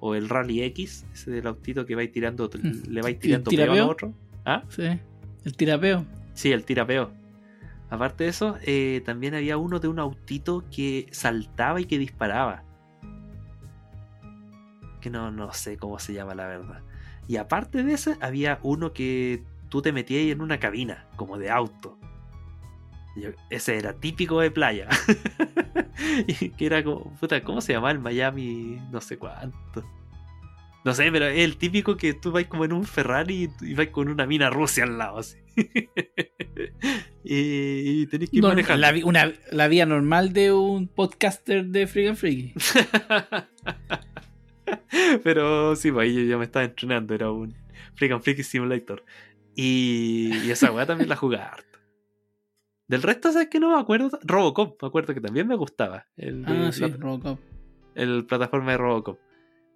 o el Rally X, ese del autito que vais tirando, Mm. le vais ¿Y tirando tira peo a otro. ¿Ah? Sí. El tirapeo. Sí, el tirapeo. Aparte de eso, eh, también había uno de un autito que saltaba y que disparaba. Que no, no sé cómo se llama la verdad. Y aparte de ese, había uno que tú te metías en una cabina, como de auto. Yo- ese era típico de playa. [LAUGHS] y que era como, puta, ¿cómo se llama el Miami? No sé cuánto. No sé, pero es el típico que tú vas como en un Ferrari y, vas con una mina Rusia al lado, así. [LAUGHS] y, y tenés que ir Normal- manejando. la, una, la vía normal de un podcaster de Freak and Freaky. [LAUGHS] Pero sí, pues ahí yo ya me estaba entrenando, era un Freak and Freaky Simulator. Y, y esa weá también la jugaba. Del resto, ¿sabes que no me acuerdo? Robocop, me acuerdo que también me gustaba. El, Ah, sí, la- Robocop. el plataforma de Robocop.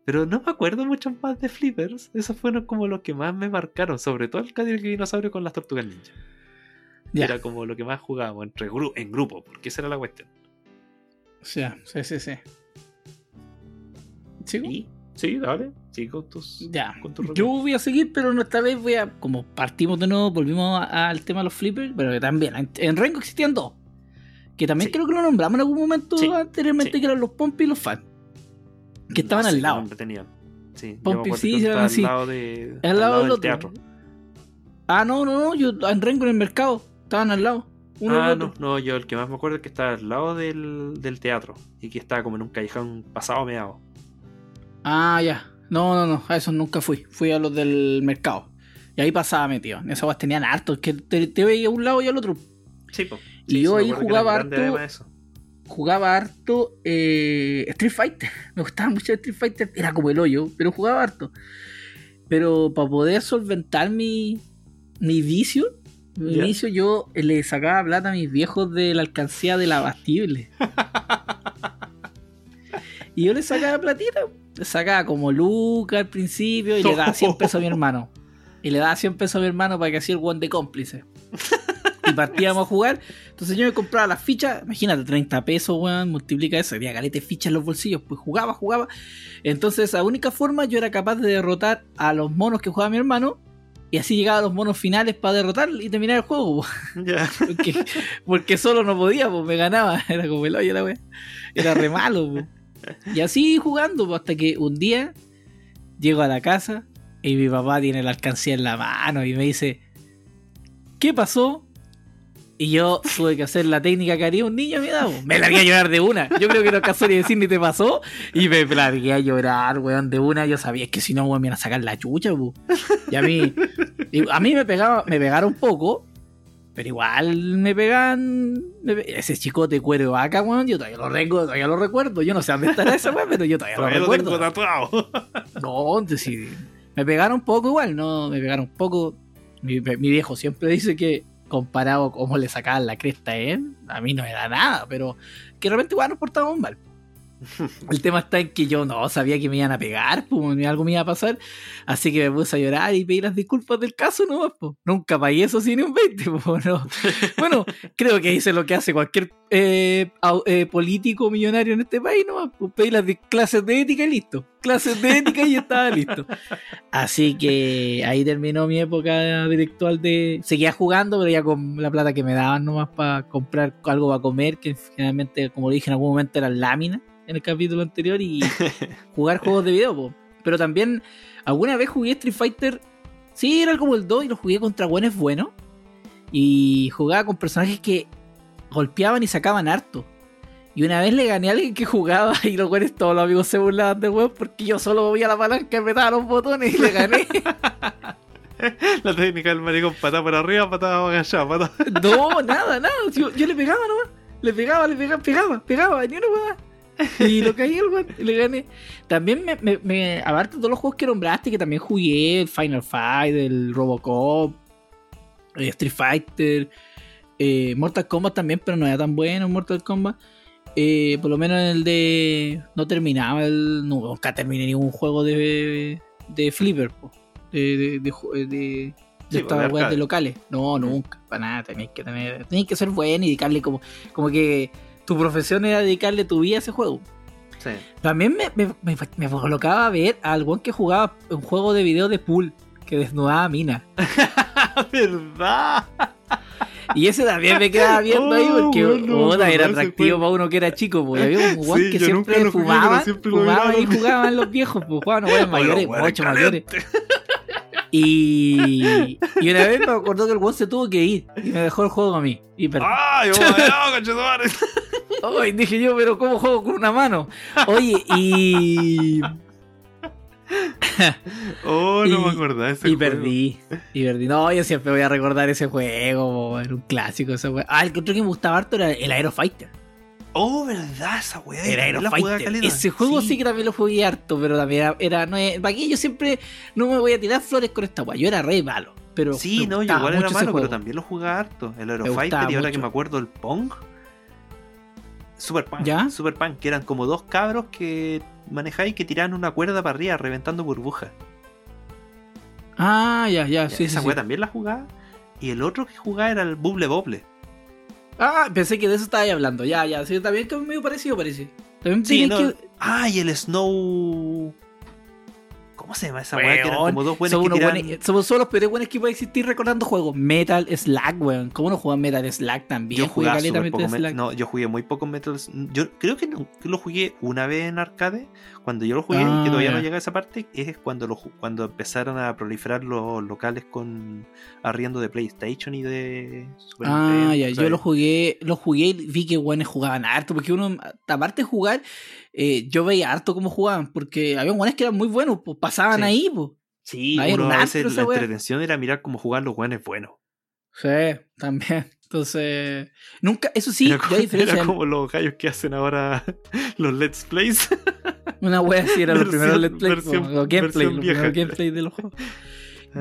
Pero no me acuerdo mucho más de Flippers. Esos fueron como los que más me marcaron. Sobre todo el Cadillac Dinosaurio con las tortugas ninja. Era como lo que más jugábamos entre gru- en grupo, porque esa era la cuestión. O sea, sí, sí, sí. ¿Sigo? Y, sí, dale, sí, con tus. Ya. con tus Yo voy a seguir, pero no esta vez voy a. Como partimos de nuevo, volvimos al tema de los flippers, pero que también. En, en Rengo existían dos. Que también Sí. creo que lo nombramos en algún momento Sí, anteriormente, sí. que eran los Pompi y los Fan. Que estaban No sé al lado. tenían. Sí, Pompi, sí, que eran estaba así. Al lado, de, Al lado del del otro. teatro. Ah, no, no, no. Yo en Rengo en el mercado. Estaban al lado. Uno ah, no, no, yo el que más me acuerdo es que estaba al lado del, del teatro y que estaba como en un callejón pasado meado. Ah, ya. No, no, no. A esos nunca fui. Fui a los del mercado. Y ahí pasaba metido. En esas tenían hartos. Que te, te veía a un lado y al otro. Sí, po. Y Sí, yo ahí jugaba harto- eso. jugaba harto eh, Street Fighter. [LAUGHS] Me gustaba mucho Street Fighter. Era como el hoyo, pero jugaba harto. Pero para poder solventar mi, mi vicio, mi Ya. vicio, yo le sacaba plata a mis viejos de la alcancía del abastible. [LAUGHS] y yo le sacaba platita. Sacaba como Luca al principio y le daba 100 [LAUGHS] pesos a mi hermano. Y le daba 100 pesos a mi hermano para que hacía el one de cómplice. Y partíamos a jugar. Entonces yo me compraba las fichas, imagínate, 30 pesos, weón, multiplica eso, había galete fichas en los bolsillos, pues jugaba, jugaba. Entonces, la única forma yo era capaz de derrotar a los monos que jugaba mi hermano y así llegaba a los monos finales para derrotar y terminar el juego. po. Ya. [LAUGHS] Porque, porque solo no podía, pues me ganaba. Era como el hoyo la wea. Era re malo, po. Y así jugando, hasta que un día llego a la casa y mi papá tiene la alcancía en la mano y me dice, ¿qué pasó? Y yo tuve que hacer la técnica que haría un niño a mi edad. Me largué a llorar de una. Yo creo que no alcanzó ni decir ni te pasó. Y me largué a llorar, weón, de una. Yo sabía que si no, weón, me iban a sacar la chucha, po. Y a mí, a mí me pegaba, me pegaron un poco. Pero igual me pegan. me pe- ese chicote cuero de vaca, weón. Yo todavía lo tengo, todavía lo recuerdo. Yo no sé dónde estará ese weón, [LAUGHS] pero yo todavía, Todavía lo lo recuerdo. tengo tatuado. [LAUGHS] No, entonces sí. Me pegaron un poco igual, no, me pegaron un poco. Mi, mi viejo siempre dice que comparado con cómo le sacaban la cresta a él, a mí no me da nada, pero que de repente igual nos portábamos mal. [LAUGHS] El tema está en que yo no sabía que me iban a pegar, pues algo me iba a pasar, así que me puse a llorar y pedí las disculpas del caso, no, pues. Nunca pagué eso sin un 20, pues, [LAUGHS] no. Bueno, creo que hice lo que hace cualquier eh, eh, político millonario en este país, no, pues pedí las clases de ética y listo. Clases de ética y estaba listo. Así que ahí terminó mi época virtual de. Seguía jugando, pero ya con la plata que me daban nomás para comprar algo para comer, que generalmente, como dije en algún momento, eran láminas en el capítulo anterior, y [LAUGHS] jugar juegos de video, po. Pero también, alguna vez jugué Street Fighter. Sí, era como el 2 y lo jugué contra buenos buenos. Y jugaba con personajes que golpeaban y sacaban harto. Y una vez le gané a alguien que jugaba [LAUGHS] y los güeyes todos los amigos se burlaban de weón porque yo solo movía la palanca y apretaba los botones y le gané. [LAUGHS] La técnica del maricón, patada por arriba, patada agachada, patada. No, nada, nada. Yo, yo le pegaba nomás. Le pegaba, le pegaba, pegaba, pegaba, ni una weá. [LAUGHS] Y lo caí el weón y le gané. También me, me, de todos los juegos que nombraste, que también jugué, el Final Fight, el Robocop, eh, Street Fighter, eh, Mortal Kombat también, pero no era tan bueno Mortal Kombat. Eh, por lo menos en el de. No terminaba el. no, Nunca terminé ningún juego de. de Flipper, po. De. de, de, Sí, locales. No, nunca. Para nada. Tenéis que tener. Tenéis que ser bueno y dedicarle como. Como que tu profesión era dedicarle tu vida a ese juego. Sí. También me, me, me, me colocaba a ver a algún que jugaba un juego de video de pool. Que desnudaba a mina. [LAUGHS] ¿Verdad? Y ese también me quedaba viendo ahí [LAUGHS] Oh, porque bueno, no puta, era atractivo para uno que era chico. Porque había un guan [LAUGHS] Sí, que siempre fumaban, siempre fumaban y jugaban los viejos. Pues jugaban mayores, Bueno, ocho bueno, mayores. Y, y una vez me acordó que el guan se tuvo que ir y me dejó el juego a mí. Y perdí. ¡Ay, oh! [LAUGHS] Ay, dije yo, pero ¿cómo juego con una mano? Oye, y. [LAUGHS] Oh, no Y- me acordaba ese Y juego. perdí. Y perdí. No, yo siempre voy a recordar ese juego. Era un clásico ese juego. Ah, el que otro que me gustaba harto era el Aero Fighter. Oh, verdad, esa weá. Era Aero. Ese juego sí. que también lo jugué harto, pero también era. era no es, ¿Para qué? Yo siempre no me voy a tirar flores con esta weá. Yo era re malo. Pero Sí, no, yo igual era malo, pero también lo jugaba harto. El Aerofighter y ahora que me acuerdo el Pong. Super Punk. ¿Ya? Super Punk, que eran como dos cabros que manejáis que tiraban una cuerda para arriba reventando burbujas. Ah, ya, ya. Ya, Sí, esa sí. también la jugaba. Y el otro que jugaba era el Bubble Bobble. Ah, pensé que de eso estaba hablando. Ya, ya. Sí, también que medio parecido, parece. También Sí, no. que. Ah, y el Snow. ¿Cómo se llama esa weá? Que eran como dos buenos Somos, que buenos- somos solo los peores buenos que puede existir recordando juegos. Metal Slack, weón. ¿Cómo no juegan Metal Slack también? Yo Jugué súper poco Slack. No, yo jugué muy poco Metal Yo creo que, no- lo jugué una vez en arcade. Cuando yo lo jugué, Ah, que todavía ya. no llega a esa parte, es cuando lo, cuando empezaron a proliferar los locales con arriendo de PlayStation y de Super Ah, Nintendo, ya, yo lo jugué, lo jugué y vi que buenos jugaban harto, porque uno, aparte de jugar, eh, yo veía harto cómo jugaban, porque había buenos que eran muy buenos, pues pasaban Sí. ahí, pues. Sí, uno un a veces la entretención era mirar cómo jugar los buenos buenos. Sí, también. Entonces, nunca, eso sí, era como, [LAUGHS] diferencia era como los gallos que hacen ahora [LAUGHS] los Let's Plays. una wea así era los primeros Let's Play, versión- po, los gameplay, los gameplay de los juegos.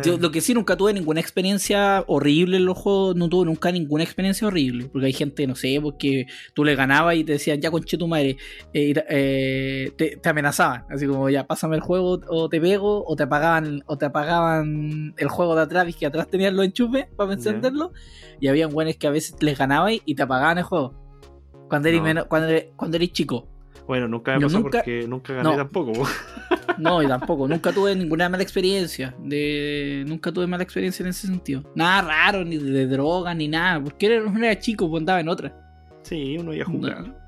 Yo lo que sí nunca tuve ninguna experiencia horrible en los juegos, no tuve nunca ninguna experiencia horrible, porque hay gente, no sé, porque tú le ganabas y te decían, ya conche tu madre, eh, eh, te, te amenazaban, así como ya pásame el juego o te pego, o te apagaban, o te apagaban el juego de atrás, y que atrás tenían los enchufes para encenderlo, y habían buenos que a veces les ganabas y te apagaban el juego. Cuando eres, No. menos- cuando eres, cuando eres chico. Bueno, nunca me pasó nunca- porque nunca gané no. tampoco. po. No, y [LAUGHS] tampoco. Nunca tuve ninguna mala experiencia. De... Nunca tuve mala experiencia en ese sentido. Nada raro, ni de droga, ni nada. Porque era, no era chico, pues andaba en otra. Sí, uno iba a jugar.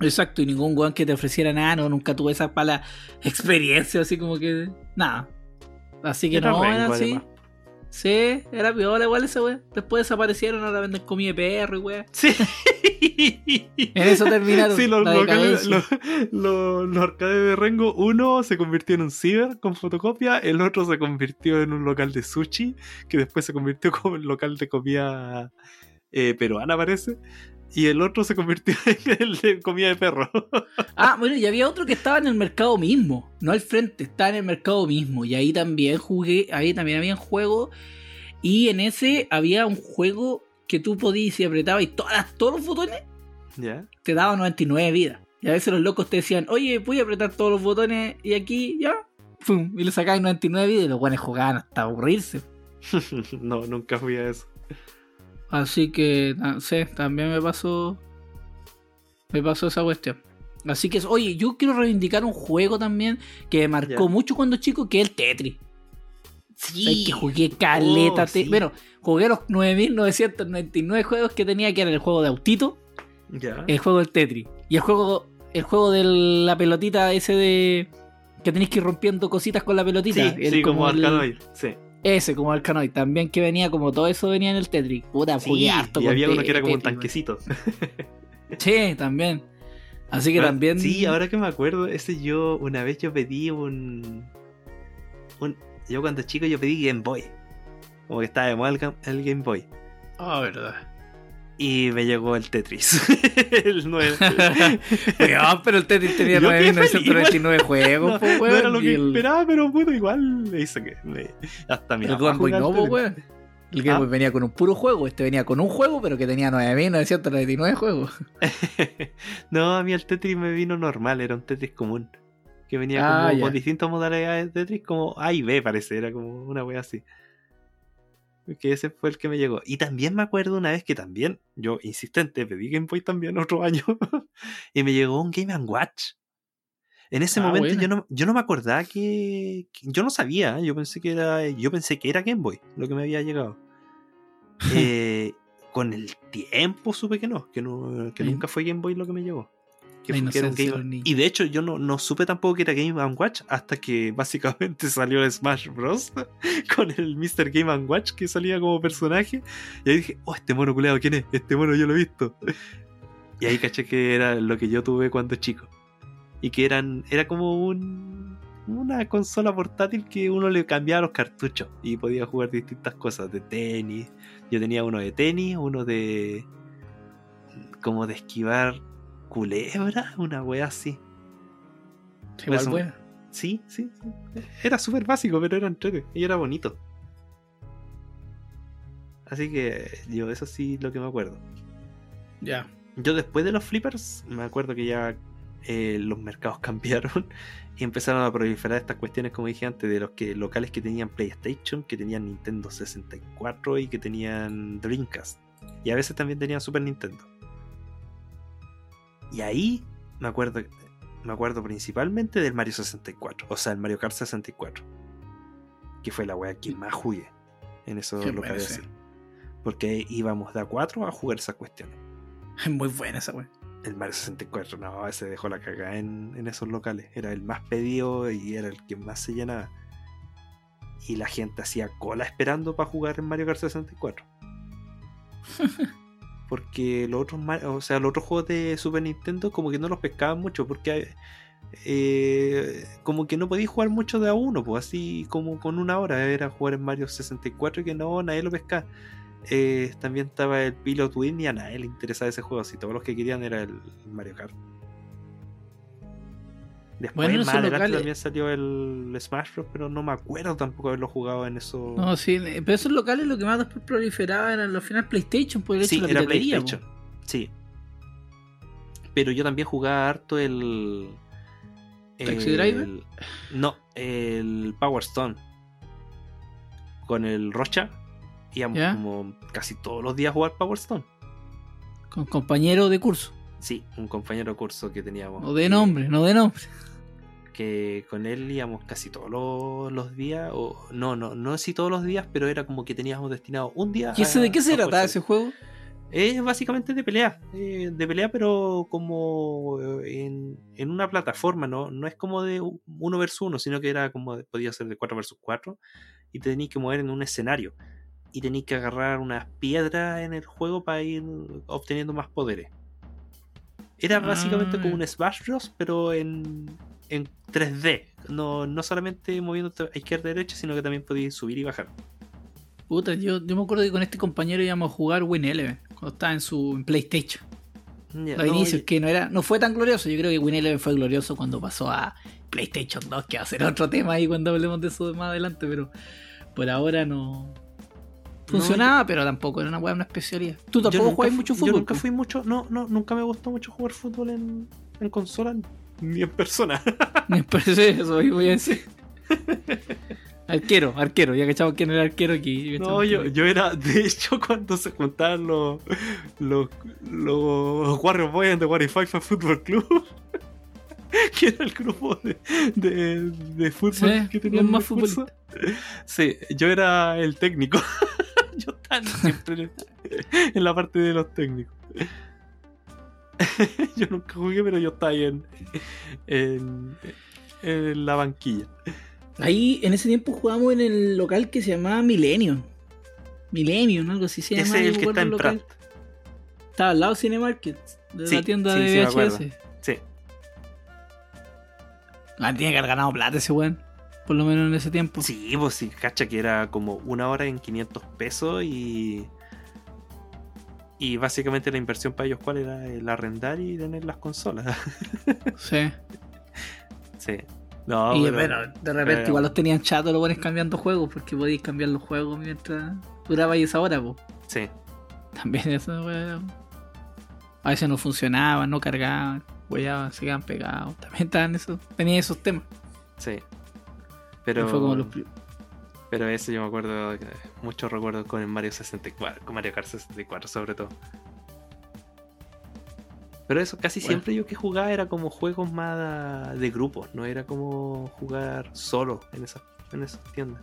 Exacto, y ningún weón que te ofreciera nada, no, nunca tuve esa mala [LAUGHS] experiencia, así como que. Nada. Así que Era no, rengo, era así. además. Sí, era piola igual ese weón. Después desaparecieron, ahora venden comida de perro y. Sí. En eso terminaron. Sí, los, locales- los, los- los arcades de Rengo, uno se convirtió en un ciber con fotocopia, el otro se convirtió en un local de sushi, que después se convirtió como en local de comida eh, peruana, parece. Y el otro se convirtió [LAUGHS] en el de comida de perro. [LAUGHS] Ah, bueno, y había otro que estaba en el mercado mismo, no al frente, estaba en el mercado mismo. Y ahí también jugué, ahí también había juegos. Y en ese había un juego que tú podías, si apretabas y todas todos los botones, ¿Ya? te daba 99 vidas. Y a veces los locos te decían, oye, voy a apretar todos los botones y aquí ya. Pum, y le sacabas 99 vidas y los buenos jugaban hasta aburrirse. [LAUGHS] no, nunca fui a eso. Así que, no sé, también me pasó. Me pasó esa cuestión. Así que, oye, yo quiero reivindicar un juego también que me marcó mucho cuando chico, que es el Tetris. Sí. ¿Sabes que jugué caleta? Oh, sí. Bueno, jugué los 9999 juegos que tenía, que era el juego de autito, Ya. el juego del Tetris. Y el juego, el juego de la pelotita ese de. Que tenéis que ir rompiendo cositas con la pelotita. Sí, El- sí, como el- Arcanoid. Sí. Ese, como Arcanoid. También que venía como todo eso venía en el Tetris. Puta, jugué Sí, harto y con había uno que era como un tanquecito. [LAUGHS] Sí, también. Así que Ahora- también. Sí, ahora que me acuerdo, ese yo, una vez yo pedí un. un yo cuando chico yo pedí Game Boy. Como que estaba de moda el, el Game Boy. Ah, verdad. Y me llegó el Tetris. [LAUGHS] el 9. Weón, [LAUGHS] pero el Tetris tenía Yo quedé 9.999 [LAUGHS] juegos, no, po, no weón. era lo que el, esperaba, pero puto, igual me hizo que. me- hasta mi el Game Boy no, weón. El Game Ah. Venía con un puro juego. Este venía con un juego, pero que tenía 9.999 juegos. no, a mí el Tetris me vino normal, era un Tetris común. Que venía Ah, como con distintas modalidades de Tetris, como A y B parece, era como una wea así. Que ese fue el que me llegó. Y también me acuerdo una vez que también, yo insistente, pedí Game Boy también otro año. [LAUGHS] y me llegó un Game Watch. En ese Ah, momento yo no, yo no me acordaba que, que- Yo no sabía, ¿eh? yo pensé que era. Yo pensé que era Game Boy lo que me había llegado. [LAUGHS] Eh, con el tiempo supe que no, que, no, que nunca fue Game Boy lo que me llegó. Que, La fue- que era un inocencia de Game- los niños. y de hecho yo no, no supe tampoco que era Game Watch hasta que [LAUGHS] básicamente salió el Smash Bros. [LAUGHS] con el Mr. Game Watch que salía como personaje. Y ahí dije, oh, este mono culeado, ¿quién es? Este mono yo lo he visto. Y ahí caché que era lo que yo tuve cuando chico. Y que eran, era como un, una consola portátil que uno le cambiaba los cartuchos y podía jugar distintas cosas, de tenis. Yo tenía uno de tenis, uno de... como de esquivar culebra, una wea así. Igual, weón. Sí, sí, sí. Era súper básico, pero era entrete y era bonito. Así que yo, eso sí lo que me acuerdo. Ya. Yo después de los flippers, me acuerdo que ya eh, los mercados [LAUGHS] cambiaron y empezaron a proliferar estas cuestiones, como dije antes, de los que locales que tenían PlayStation, que tenían Nintendo 64 y que tenían Dreamcast. Y a veces también tenían Super Nintendo. Y ahí me acuerdo, me acuerdo principalmente del Mario 64, o sea, el Mario Kart 64. Que fue la wea que más jugué en esos locales. Porque íbamos de a 4 a jugar esas cuestiones. [LAUGHS] Es muy buena esa weón. El Mario 64, no, ese dejó la cagada en, en esos locales. Era el más pedido y era el que más se llenaba. Y la gente hacía cola esperando para jugar en Mario Kart 64. [LAUGHS] Porque los otros, o sea, los otros juegos de Super Nintendo como que no los pescaban mucho porque eh, como que no podías jugar mucho de a uno, pues así como con una hora era jugar en Mario 64 y que no, nadie lo pescaba. Eh, también estaba el Pilot Win y a nadie le interesaba ese juego, así todos los que querían era el Mario Kart. Después Bueno, en más adelante locales- también salió el Smash Bros, pero no me acuerdo tampoco haberlo jugado en eso. No, sí, pero esos locales lo que más después proliferaba eran los final PlayStation, por el hecho sí, de la era. PlayStation. Sí. Pero yo también jugaba harto el. ¿Taxi el- Driver? No, el Power Stone. Con el Rocha. Íbamos ¿Ya? como casi todos los días a jugar Power Stone. Con compañero de curso. Sí, un compañero de curso que teníamos. O de nombre, no de nombre. Que con él íbamos casi todos los, los días, o no, no, no si todos los días, pero era como que teníamos destinado un día. ¿Y ese, a- de qué se trataba ese juego? Es básicamente de pelea, eh, de pelea pero como eh, en, en una plataforma, ¿no? No es como de uno versus uno, sino que era como, de- podía ser de 4 versus 4 y te tenías que mover en un escenario y tenías que agarrar unas piedras en el juego para ir obteniendo más poderes. Era básicamente como Ah. un Smash Bros, pero en, en 3D, no, no solamente moviéndote a izquierda y derecha, sino que también podías subir y bajar. Puta, yo, yo me acuerdo que con este compañero íbamos a jugar Win Eleven cuando estaba en su en PlayStation. Ya, Los no, inicios, que no era, no fue tan glorioso. Yo creo que Win Eleven fue glorioso cuando pasó a PlayStation 2, que va a ser otro tema ahí cuando hablemos de eso más adelante, pero por ahora no. Funcionaba, pero tampoco era una weá, una especialidad. Tú Yo tampoco nunca fui- mucho Yo fútbol. nunca po? fui mucho, no, no, nunca me gustó mucho jugar fútbol en, en consola ni en persona. [LAUGHS] Me parece eso, ahí voy a decir. arquero, arquero, ya cachamos quién era arquero aquí. No, yo, yo era, de hecho, [LAUGHS] cuando se juntaban los, los, los Warriors Boys en The Warrior Five Football Club, [LAUGHS] que era el grupo de, de, de fútbol Sí, que tenía más futbolistas. Sí, yo era el técnico. yo estaba siempre en, en la parte de los técnicos. [LAUGHS] yo nunca jugué, pero yo estaba ahí en, en, en la banquilla. Ahí en ese tiempo jugábamos en el local que se llamaba Millennium. Millennium, algo así se llama. Ese es el que está en local. Pratt. Estaba al lado de Cinemarket, de Sí, la tienda sí, de sí VHS. acuerdo. Sí. Ah, tiene que haber ganado plata ese weón. Por lo menos en ese tiempo. Sí, pues sí, cacha que era como una hora en 500 pesos y. Y básicamente la inversión para ellos, ¿cuál era? El arrendar y tener las consolas. [LAUGHS] Sí. sí. No, y pero- bueno, de repente pero- igual los tenían chatos los buenos cambiando juegos, porque podíais cambiar los juegos mientras duraba y esa hora, pues. Sí. También [LAUGHS] eso, weón. A veces no funcionaban, no cargaban, weaban, se quedaban pegados. También estaban esos, tenían esos temas. Sí. Pero, Fue como los pri- pero eso yo me acuerdo, que- muchos recuerdos con el Mario 64, con Mario Kart 64 sobre todo. Pero eso, casi Bueno. siempre yo que jugaba era como juegos más de grupos, no era como jugar solo en esas, en esas tiendas.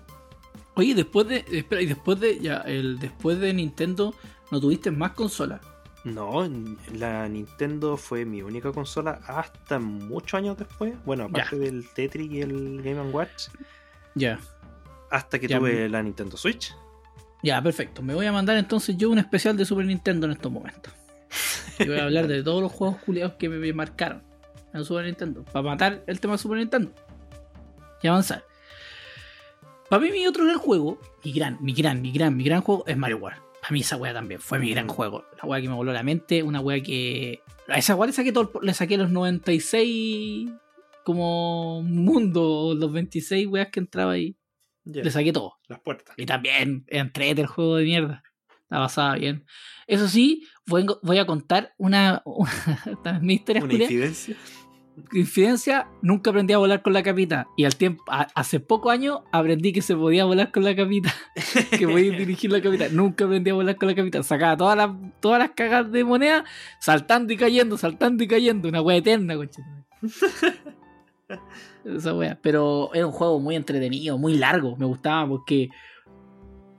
Oye, después de. Espera, y después de. Ya, el después de Nintendo, ¿no tuviste más consolas? No, la Nintendo fue mi única consola hasta muchos años después. Bueno, aparte del Tetris y el Game Watch, Ya. Hasta que Ya, tuve la Nintendo Switch. Ya, perfecto. Me voy a mandar entonces yo un especial de Super Nintendo en estos momentos. Y voy a hablar de todos los juegos culiados que me marcaron en Super Nintendo. Para matar el tema de Super Nintendo. Y avanzar. Para mí mi otro gran juego, mi gran, mi gran, mi gran, mi gran juego es Mario World. A mí esa wea también fue mi gran juego. La wea que me voló la mente, una wea que... A esa wea le saqué, todo, le saqué los 96 como mundo, los 26 weas que entraba ahí. Ya, Le saqué todo. las puertas. Y también entrete el juego de mierda. La pasaba bien. Eso sí, voy, voy a contar una, [LAUGHS] una mi historia Una culia. incidencia. Infidencia, nunca aprendí a volar con la capita. Y al tiempo, a- hace pocos años aprendí que se podía volar con la capita. [LAUGHS] que podía dirigir la capita. Nunca aprendí a volar con la capita. Sacaba todas las, todas las cagas de moneda, saltando y cayendo, saltando y cayendo. Una wea eterna, concha. [LAUGHS] Esa wea. Pero era un juego muy entretenido, muy largo. Me gustaba porque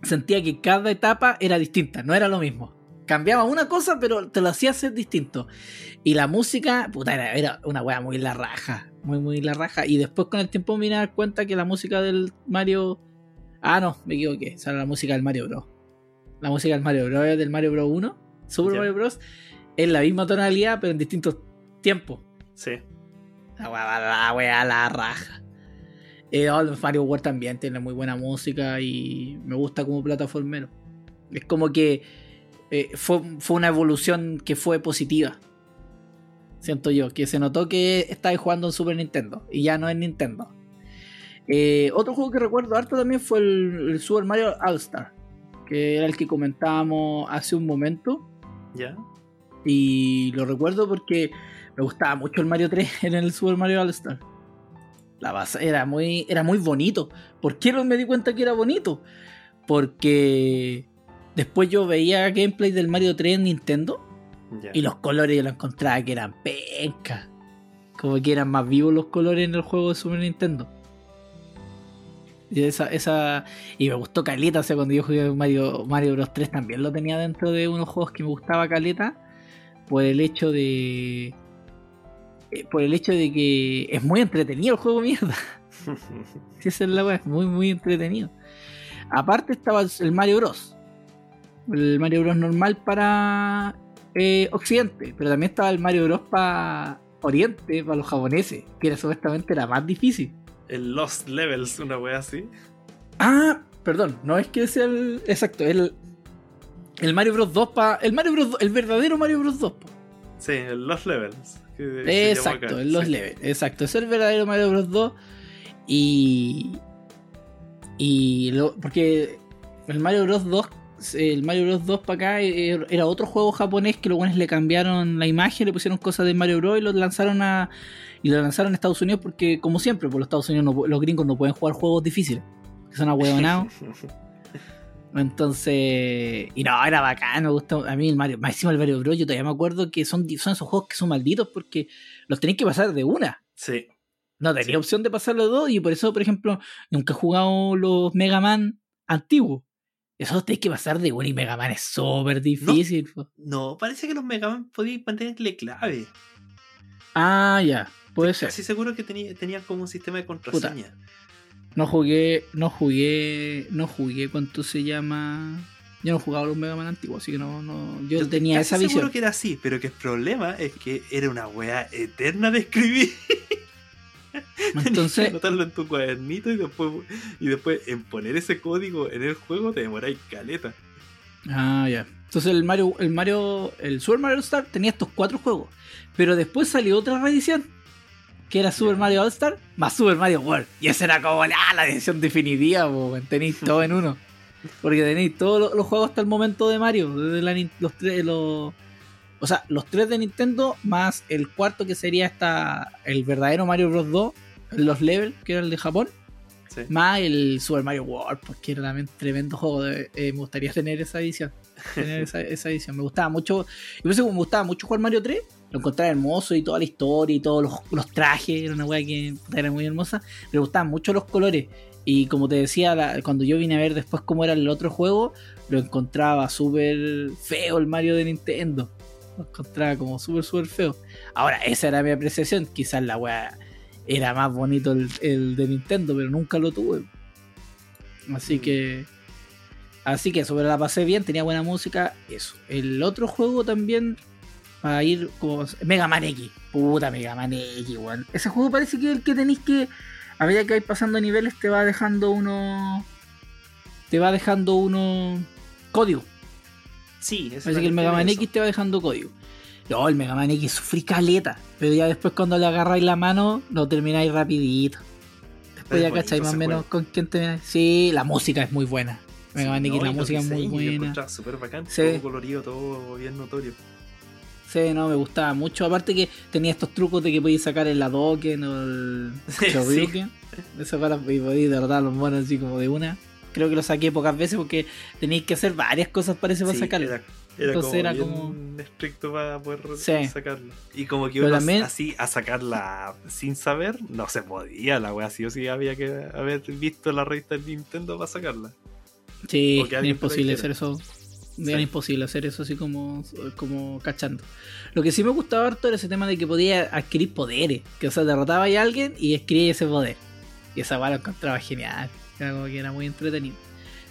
sentía que cada etapa era distinta, no era lo mismo. Cambiaba una cosa, pero te lo hacía ser distinto. Y la música, puta, era, era una wea muy la raja. Muy, muy la raja. Y después con el tiempo me dar cuenta que la música del Mario. Ah, no, me equivoqué. Esa era la música del Mario Bros. La música del Mario Bros. del Mario Bros. 1, Super. Mario Bros. Es la misma tonalidad, pero en distintos tiempos. Sí. [LAUGHS] La wea, la wea, la raja. Eh, oh, World también tiene muy buena música y me gusta como plataformero. Es como que eh, fue, fue una evolución que fue positiva. Siento yo, que se notó que estáis jugando en Super Nintendo y ya no en Nintendo. Eh, otro juego que recuerdo harto también fue el, el Super Mario All Star, que era el que comentábamos hace un momento. Ya. Y lo recuerdo porque me gustaba mucho el Mario 3 [LAUGHS] en el Super Mario All Star. La base era muy, era muy bonito. ¿Por qué no me di cuenta que era bonito? Porque después yo veía gameplay del Mario 3 en Nintendo y los colores yo los encontraba que eran pencas. Como que eran más vivos los colores en el juego de Super Nintendo. Y, esa, esa, y me gustó Caleta, o sea, cuando yo jugué Mario, Mario Bros 3 también lo tenía dentro de unos juegos que me gustaba Caleta, por el hecho de... eh, Por el hecho de que es muy entretenido el juego mierda. [LAUGHS] Si esa es la weá, es muy, muy entretenido. Aparte estaba el Mario Bros. El Mario Bros normal para eh, Occidente, pero también estaba el Mario Bros para Oriente, para los japoneses, que era supuestamente era más difícil. El Lost Levels, una wea así. Ah, perdón, no es que sea el. Exacto, el. El Mario Bros 2 para. El Mario Bros 2, el verdadero Mario Bros 2. po. Sí, el Lost Levels. Que Exacto, acá, en los sí. levels. Exacto, es el verdadero Mario Bros 2. Y. Y. Lo, porque el Mario Bros 2. El Mario Bros 2 para acá eh, era otro juego japonés que los buenos le cambiaron la imagen, le pusieron cosas de Mario Bros y lo lanzaron a. Y lo lanzaron a Estados Unidos porque, como siempre, por los Estados Unidos no- los gringos no pueden jugar juegos difíciles. Que son ahueonados. [LAUGHS] Entonces, y no, era bacán, me gusta a mí el Mario, más encima el Mario Bros. Yo todavía me acuerdo que son, son esos juegos que son malditos porque los tenéis que pasar de una. sí. No tenía Sí. opción de pasar los dos y por eso, por ejemplo, nunca he jugado los Mega Man antiguos. Esos los tenéis que pasar de una y Mega Man es súper difícil. po. No, parece que los Mega Man podían mantenerle clave. Ah, ya, puede ser. Casi seguro que tenía, tenían como un sistema de contraseña. No jugué, no jugué, no jugué, ¿cuánto se llama? Yo no he jugado los Mega Man antiguos, así que no, no yo, tenía esa seguro visión. que era así, pero que el problema es que era una wea eterna de escribir. [LAUGHS] Entonces, anotarlo en tu cuadernito y después, y después en poner ese código en el juego te demoráis caleta. Ah, ya. Entonces el Mario, el Mario, el Super Mario Star tenía estos cuatro juegos. Pero después salió otra reedición. Que era Super. Mario All Star más Super Mario World. Y esa era como la, la edición definitiva, po, tenéis [LAUGHS] todo en uno. Porque tenéis todos los, los juegos hasta el momento de Mario. Desde la los tres, los, o sea, los tres de Nintendo, más el cuarto que sería esta, el verdadero Mario Bros. 2, los Level, que era el de Japón. Sí. Más el Super Mario World, porque era también tremendo juego. de- eh, me gustaría tener esa edición. Tener [LAUGHS] esa, esa edición. Me gustaba mucho. Y me gustaba mucho jugar Mario 3. Lo encontraba hermoso y toda la historia y todos los, los trajes. Era una weá que era muy hermosa. Me gustaban mucho los colores. Y como te decía, la- cuando yo vine a ver después cómo era el otro juego, lo encontraba súper feo el Mario de Nintendo. Lo encontraba como súper, súper feo. Ahora, esa era mi apreciación. Quizás la weá era más bonito el, el de Nintendo, pero nunca lo tuve. Así Mm. que. Así que eso, pero la pasé bien, tenía buena música. Eso. El otro juego también. Para ir como. Mega Man X. Puta Mega Man X, weón. Ese juego parece que el que tenéis que. A medida que vais pasando niveles, te va dejando uno. Te va dejando uno. Código. Sí, esa es Parece que el Mega Man X eso. te va dejando código. No, el Mega Man X sufrí caleta. Pero ya después cuando le agarráis la mano, lo termináis rapidito. Después Es ya cacháis más o menos con quién te Sí, la música es muy buena. Mega Man Sí, X, no, la música es muy buena. súper bacán, Sí. todo colorido, todo bien notorio. Sí, no, me gustaba mucho. Aparte que tenía estos trucos de que podías sacar el Hadoken o el [LAUGHS] Sí, Shoryuken. Eso para y podías derrotar a los monos así como de una. Creo que lo saqué pocas veces porque teníais que hacer varias cosas parece para Sí, sacarlo. Era, era Entonces como era bien como- estricto para poder Sí. sacarlo. Y como que uno también- así a sacarla sin saber, no se podía la wea, sí o sí había que haber visto la revista de Nintendo para sacarla. Sí, lo imposible hacer eso. Era Sí. imposible hacer eso así como, como cachando. Lo que sí me gustaba harto era ese tema de que podía adquirir poderes. Que o sea, derrotaba a alguien y adquiría ese poder. Y esa lo encontraba genial. Era como que era muy entretenido.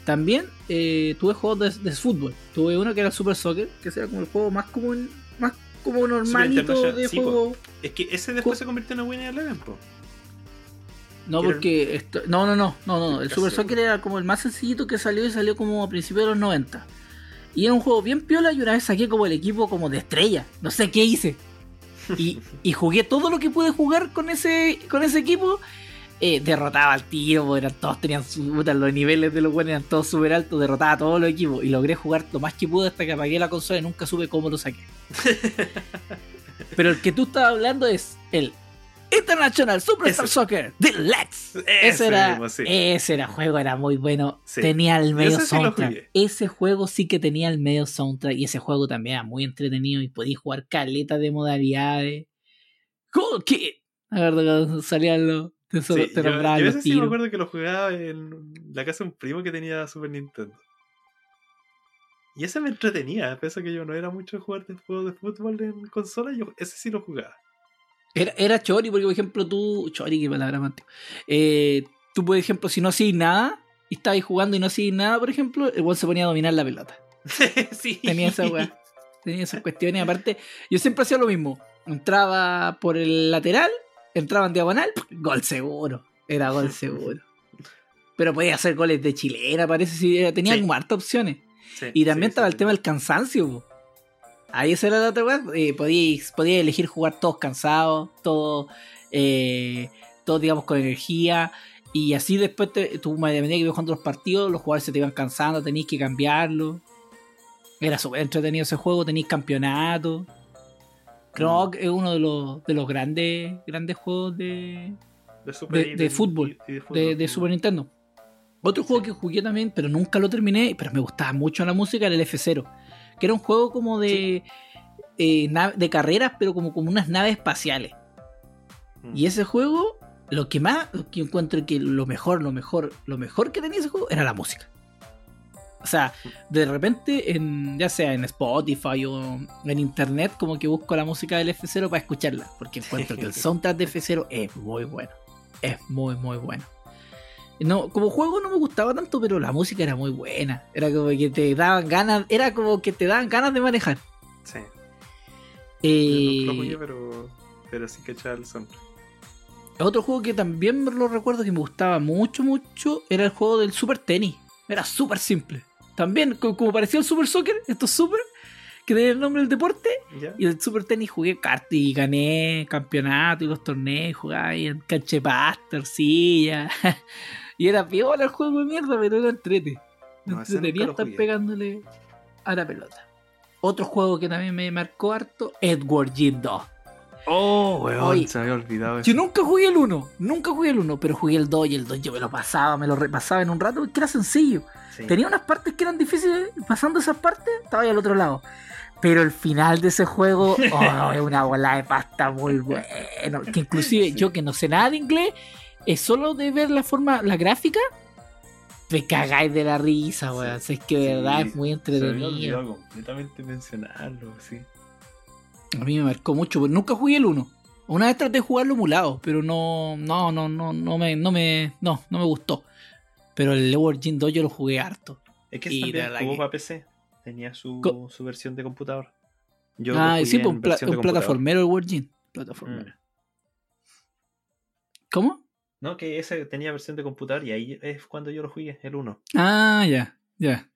También eh, tuve juegos de, de fútbol. Tuve uno que era Super Soccer, que era como el juego más común, más como normalito de sí, juego. Es que ese después se convirtió en una Winning Eleven, po. No, que era- porque. esto- no, no, no, no, no. El Super Soccer era como el más sencillito que salió y salió como a principios de los 90. Y era un juego bien piola y una vez saqué como el equipo como de estrella. No sé qué hice. Y, y jugué todo lo que pude jugar con ese, con ese equipo. Eh, derrotaba al porque eran todos tenían su, los niveles de los buenos eran todos súper altos, derrotaba a todos los equipos y logré jugar lo más que pude hasta que apagué la consola y nunca supe cómo lo saqué. [LAUGHS] Pero el que tú estabas hablando es el International Superstar. Soccer Deluxe. Ese Ese era, mismo, sí. ese era juego, era muy bueno. Sí. Tenía el medio Ese soundtrack. ese juego sí que tenía el medio soundtrack. Y ese juego también era muy entretenido. Y podías jugar caletas de modalidades. Cool Kid. Me acuerdo cuando salían los. Te, Sí, te yo, yo los ese sí me acuerdo que lo jugaba en la casa de un primo que tenía Super Nintendo. Y ese me entretenía, pese a que yo no era mucho de jugar de juegos de fútbol en consola, yo ese sí lo jugaba. Era, era chori, porque por ejemplo tú. Chori, qué palabra más. Eh, tú, por ejemplo, si no hacías nada y estabas jugando y no hacías nada, por ejemplo, el weón se ponía a dominar la pelota. [LAUGHS] sí. Tenía esa weá. Tenía esas cuestiones. Aparte, yo siempre hacía lo mismo. Entraba por el lateral, entraba en diagonal, gol seguro. Era gol [LAUGHS] seguro. Pero podía hacer goles de chilena, parece. Si era- tenía Sí. como hartas opciones. Sí, Y también sí, estaba el tema del cansancio. po. Ahí esa era la otra weá. Eh, podía, podía elegir jugar todos cansados, todos, eh, todos digamos con energía. Y así después te, tú, medida que ibas jugando los partidos, los jugadores se te iban cansando, tenías que cambiarlo. Era súper entretenido ese juego, tenías campeonato. Creo Mm. que es uno de los, de los grandes, grandes juegos de, de, Super de- y de fútbol, de de, de Super Nintendo. Otro juego Sí. que jugué también, pero nunca lo terminé, pero me gustaba mucho la música, era el F0. Que era un juego como de, eh, de carreras, pero como, como unas naves espaciales. Mm. Y ese juego, lo que más, lo que encuentro que lo mejor, lo mejor, lo mejor que tenía ese juego era la música. O sea, de repente, en, ya sea en Spotify o en internet, como que busco la música del F0 para escucharla. Porque encuentro que el [LAUGHS] soundtrack de F0 es muy bueno. Es muy, muy bueno. No, como juego no me gustaba tanto, pero la música era muy buena. Era como que te daban ganas, era como que te daban ganas de manejar. Sí. Eh, Yo no lo jugué, pero, pero sí que echaba el soundtrack. Otro juego que también lo recuerdo que me gustaba mucho, mucho, era el juego del Super Tennis. Era súper simple. También, co- como parecía el Super Soccer, estos Super, que tenía el nombre del deporte, ¿Ya? y el Super Tennis jugué cartas y gané campeonato y los torneos, jugaba ahí en cancha de pasto, arcilla. [LAUGHS] y era piola el juego de mierda, pero era entrete. No, entretenía estar pegándole a la pelota. Otro juego que también me marcó harto, Edward Jim 2. Oh, weón, Oye, se había olvidado Yo eso. nunca jugué el 1, nunca jugué el 1, pero jugué el 2 y el 2 yo me lo pasaba, me lo repasaba en un rato porque era sencillo. Sí. Tenía unas partes que eran difíciles, pasando esas partes, estaba ahí al otro lado. Pero el final de ese juego, [LAUGHS] oh, es una bola de pasta muy bueno. Que inclusive Sí. yo que no sé nada de inglés, es solo de ver la forma, la gráfica, me cagáis de la risa, weón. Sí. Es que de verdad Sí, es muy me entretenido. olvidado completamente mencionarlo, sí. A mí me marcó mucho, pero nunca jugué el 1. Una vez traté de jugarlo emulado, pero no, no, no, no, no me, no me, no, no me gustó. Pero el Edward Jim 2 yo lo jugué harto. Es que también verdad jugó que- para PC. Tenía su, Co- su versión de computador. Yo ah, sí, pues un, pla- un plataformero el Edward Jim. Plataformero. Mm. ¿Cómo? No, que ese tenía versión de computador y ahí es cuando yo lo jugué, el 1. Ah, ya, ya.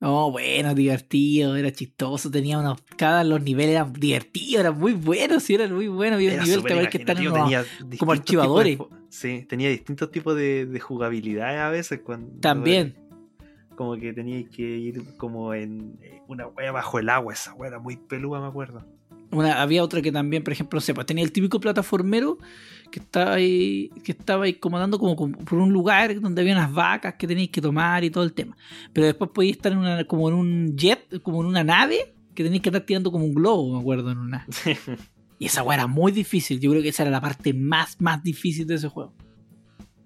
Oh, bueno, divertido, era chistoso, tenía unos. Cada los niveles eran divertidos, eran muy buenos, sí, eran muy buenos. Había un nivel que había que estar en unos- como archivadores. sí, tenía distintos tipos de, de jugabilidades a veces. Cuando, También. Como que tenía que ir como en eh, una wea bajo el agua. Esa wea era muy peluda, me acuerdo. Una, había otra que también, por ejemplo, no sé, pues tenía el típico plataformero que estaba ahí, que estaba ahí como dando como, como por un lugar donde había unas vacas que teníais que tomar y todo el tema. Pero después podíais estar en una, como en un jet, como en una nave, que teníais que estar tirando como un globo, me acuerdo, en una. [LAUGHS] Y esa weá era muy difícil. Yo creo que esa era la parte más, más difícil de ese juego.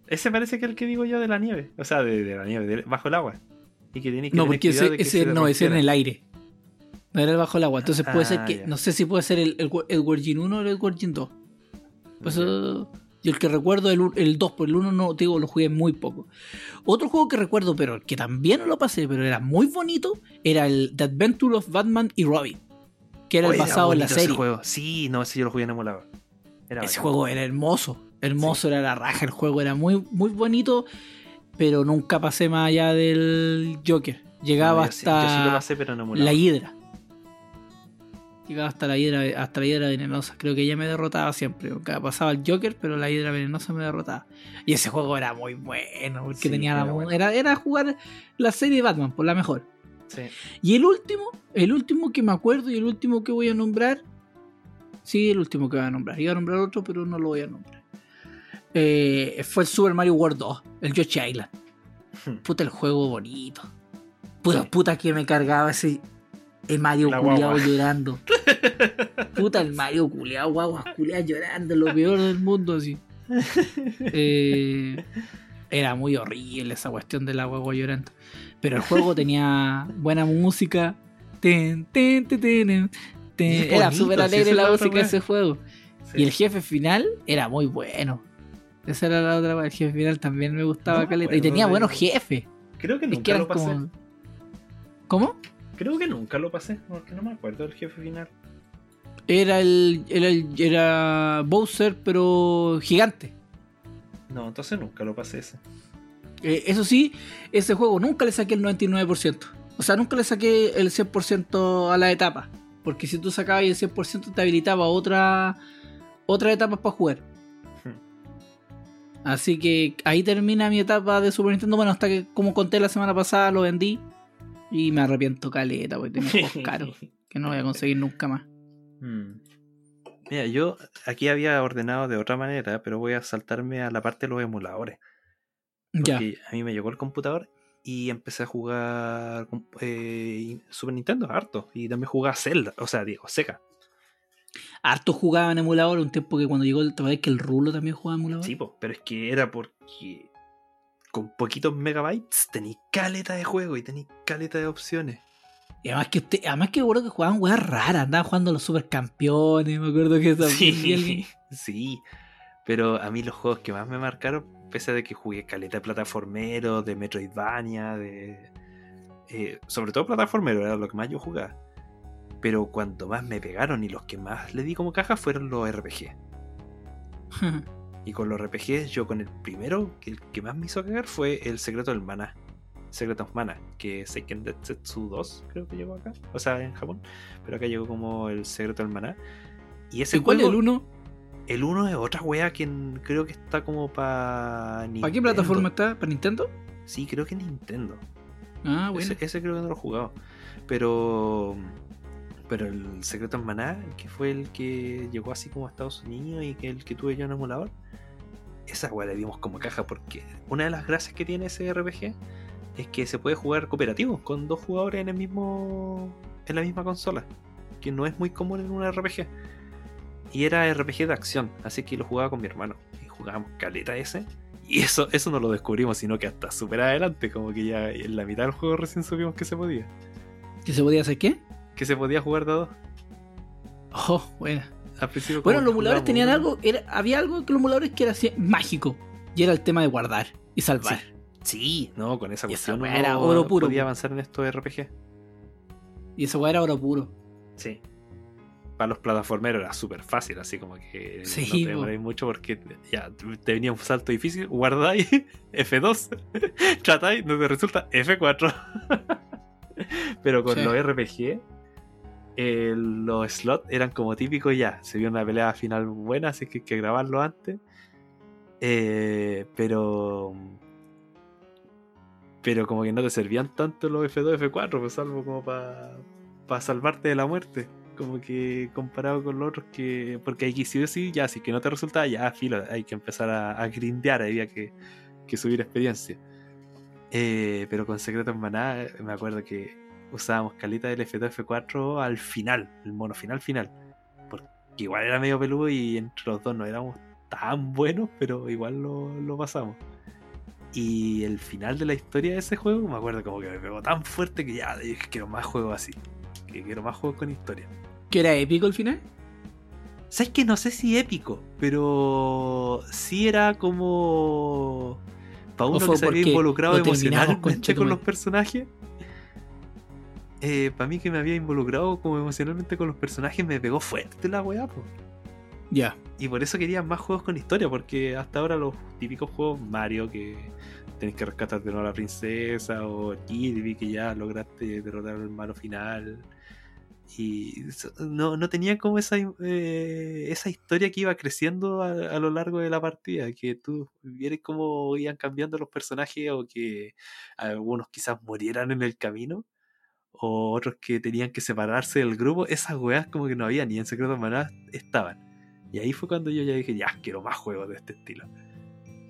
ese parece que es el que digo yo de la nieve. O sea, de, de la nieve, de- bajo el agua. Y que tenéis que No, porque ese, que no, ese era en el aire. No era el bajo el agua. Entonces puede ser Ah, que. ya. No sé si puede ser el, el, el Virgin 1 o el Virgin 2. Pues yo el que recuerdo el, el 2, por el 1 no, te digo, lo jugué muy poco. Otro juego que recuerdo, pero que también no lo pasé, pero era muy bonito, era el The Adventure of Batman y Robin. Que era el Oye, basado en la ese serie. juego. Sí, no, ese yo lo jugué en emulador. Era Ese bacán. juego era hermoso. Hermoso era la raja. El juego era muy, muy bonito. Pero nunca pasé más allá del Joker. Llegaba No, yo sí- yo hasta sí lo pasé, pero en emulador. la hidra. Llegaba hasta la hidra, hasta la hidra venenosa. Creo que ella me derrotaba siempre. Pasaba el Joker, pero la hidra venenosa me derrotaba. Y ese juego era muy bueno. Porque Sí, tenía la era mu- bueno. era, era jugar la serie de Batman, por la mejor. Sí. Y el último, el último que me acuerdo y el último que voy a nombrar. Sí, el último que voy a nombrar. Iba a nombrar otro, pero no lo voy a nombrar. Eh, fue el Super Mario World 2, el Yoshi Island. Puta, el juego bonito. Puta, Sí. puta que me cargaba ese [LAUGHS] el Mario culiao llorando. Puta el Mario culeado, guaguas culeadas llorando, lo peor del mundo así. Eh, era muy horrible esa cuestión de la guagua llorando. Pero el juego tenía buena música. Ten, ten, ten, es Era súper alegre es la música de ese juego. Sí. Y el jefe final era muy bueno. Esa era la otra. El jefe final también me gustaba No caleta. Y tenía buenos jefes. Creo que Es nunca que eran lo pasé. como. ¿Cómo? Creo que nunca lo pasé, porque no me acuerdo del jefe final. Era el, era el- era Bowser, pero gigante. No, entonces nunca lo pasé ese. Eh, eso sí, ese juego nunca le saqué el 99%. O sea, nunca le saqué el 100% a la etapa. Porque si tú sacabas el 100% te habilitaba otra, otra etapa para jugar. Así que ahí termina mi etapa de Super Nintendo. Bueno, hasta que, como conté la semana pasada, lo vendí. Y me arrepiento caleta, porque tenía juegos [LAUGHS] caros que no voy a conseguir nunca más. Hmm. Mira, yo aquí había ordenado de otra manera, pero voy a saltarme a la parte de los emuladores. Ya. Porque a mí me llegó el computador y empecé a jugar eh, Super Nintendo harto. Y también jugaba Zelda, o sea, digo, Sega. Harto jugaba en emulador un tiempo que cuando llegó el. ¿Te que el Rulo también jugaba en emulador? Sí, po, pero es que era porque con poquitos megabytes tenéis caleta de juego y tenéis caleta de opciones. Y además que usted, además que recuerdo que jugaban weas raras, andaban jugando los supercampeones, me acuerdo que eso. Sí, sí. Pero a mí los juegos que más me marcaron, pese a de que jugué caleta de plataformero, de Metroidvania, de. eh, sobre todo plataformero, era lo que más yo jugaba. Pero cuanto más me pegaron y los que más le di como caja fueron los RPG. [LAUGHS] Y con los RPGs, yo con el primero, que el que más me hizo cagar fue el secreto del mana. Secret of Mana, que Seiken Densetsu 2, creo que llegó acá. O sea, en Japón. Pero acá llegó como el secreto del mana. Y ese ¿Y cuál es juego, el uno? el 1 es otra wea que creo que está como para. ¿Para qué plataforma está? ¿Para Nintendo? Sí, creo que Nintendo. Ah, bueno. Ese, ese creo que no lo he jugado. Pero. Pero el Secreto en Maná, que fue el que llegó así como a Estados Unidos y que el que tuve yo en emulador, esa weá le dimos como caja porque una de las gracias que tiene ese RPG es que se puede jugar cooperativo con dos jugadores en el mismo. en la misma consola. Que no es muy común en un RPG. Y era RPG de acción, así que lo jugaba con mi hermano. Y jugábamos caleta ese. Y eso, eso no lo descubrimos, sino que hasta súper adelante, como que ya en la mitad del juego recién supimos que se podía. ¿Que se podía hacer qué? Que se podía jugar dos. Oh, bueno. Al principio Bueno, los emuladores tenían algo, era, había algo que los emuladores que era así, mágico. Y era el tema de guardar y salvar. Sí, no, con esa esa cuestión uno era oro puro, podía po. avanzar en estos RPG. Y esa weá era oro puro. Sí. Para los plataformeros era súper fácil, así como que Sí, no te po. demoráis mucho porque ya te venía un salto difícil, guardáis [LAUGHS] F2, [LAUGHS] tratáis, no te resulta F4. [LAUGHS] Pero con Sí. los RPG, eh, los slots eran como típicos ya. Se vio una pelea final buena, así que hay que grabarlo antes. Eh, pero. Pero como que no te servían tanto los F2, F4, pues salvo como para salvarte de la muerte. Como que comparado con los otros que. Porque hay que sí o sí, ya, si que no te resulta, ya, filo, hay que empezar a, grindear, había que, subir experiencia. Eh, pero con Secreto en Maná, me acuerdo que usábamos calita del F2, F4 al final, el mono final final. Porque igual era medio peludo y entre los dos no éramos tan buenos, pero igual lo, lo pasamos. Y el final de la historia de ese juego, me acuerdo como que me pegó tan fuerte que ya dije, quiero más juegos así. Que quiero más juegos con historia. ¿Que era épico el final? ¿Sabes que No sé si épico, pero sí era como. Para ¿O uno que se había involucrado emocionalmente con los madre? Personajes. para mí que me había involucrado como emocionalmente con los personajes, me pegó fuerte la weá, po. Ya. Y por eso quería más juegos con historia, porque hasta ahora los típicos juegos Mario que tenés que rescatar de nuevo a la princesa, o Kirby que ya lograste derrotar al malo final. Y no, no tenía como esa, eh, esa historia que iba creciendo a, a lo largo de la partida, que tú vieras cómo iban cambiando los personajes o que algunos quizás murieran en el camino. O otros que tenían que separarse del grupo, esas weas como que no había ni en Secreto de Maná estaban. Y ahí fue cuando yo ya dije, ya, quiero más juegos de este estilo.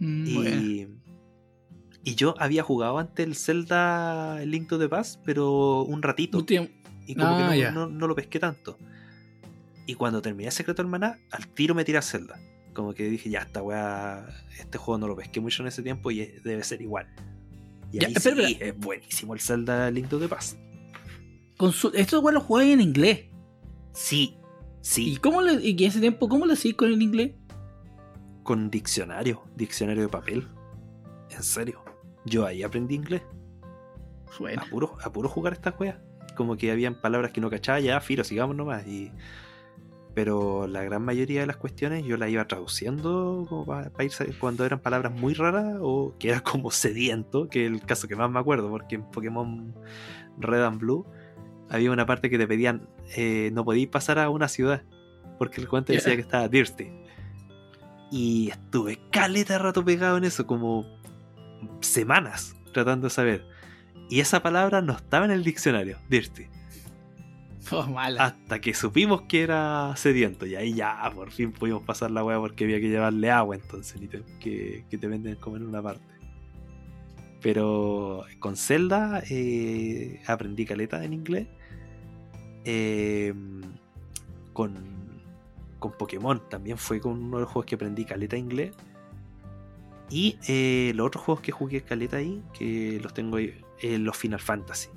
Mm, bueno. Y, y yo había jugado antes el Zelda Link to the Past, pero un ratito. Un tiempo- Y como Ah, que no, no- no lo pesqué tanto. Y cuando terminé Secreto del Maná, al tiro me tiré a Zelda. Como que dije, ya, esta weá, este juego no lo pesqué mucho en ese tiempo y debe ser igual. Y Ya, ahí espera, sí, es buenísimo el Zelda Link to the Past. Con su- estos weón los jugáis en inglés. Sí, ¿Y sí, cómo le, y ese tiempo, cómo le hacís con el inglés? con diccionario, diccionario de papel. En serio. Yo ahí aprendí inglés. Bueno. A puro, a puro jugar estas weas. Como que habían palabras que no cachaba, ya, filo, sigamos nomás. Y... Pero la gran mayoría de las cuestiones yo las iba traduciendo como para, ir cuando eran palabras muy raras o que era como sediento, que es el caso que más me acuerdo, porque en Pokémon Red and Blue había una parte que te pedían eh, no podías pasar a una ciudad, porque el cuento decía que estaba thirsty. Y estuve caleta rato pegado en eso, como semanas tratando de saber. Y esa palabra no estaba en el diccionario, thirsty. Oh, mala. Hasta que supimos que era sediento. Y ahí ya por fin pudimos pasar la weá porque había que llevarle agua entonces, ni te- que, que te venden como en una parte. Pero con Zelda eh, aprendí caleta en inglés. Eh, con, con Pokémon también fue con uno de los juegos que aprendí caleta inglés. Y eh, los otros juegos que jugué caleta ahí, que los tengo ahí, eh, los Final Fantasy.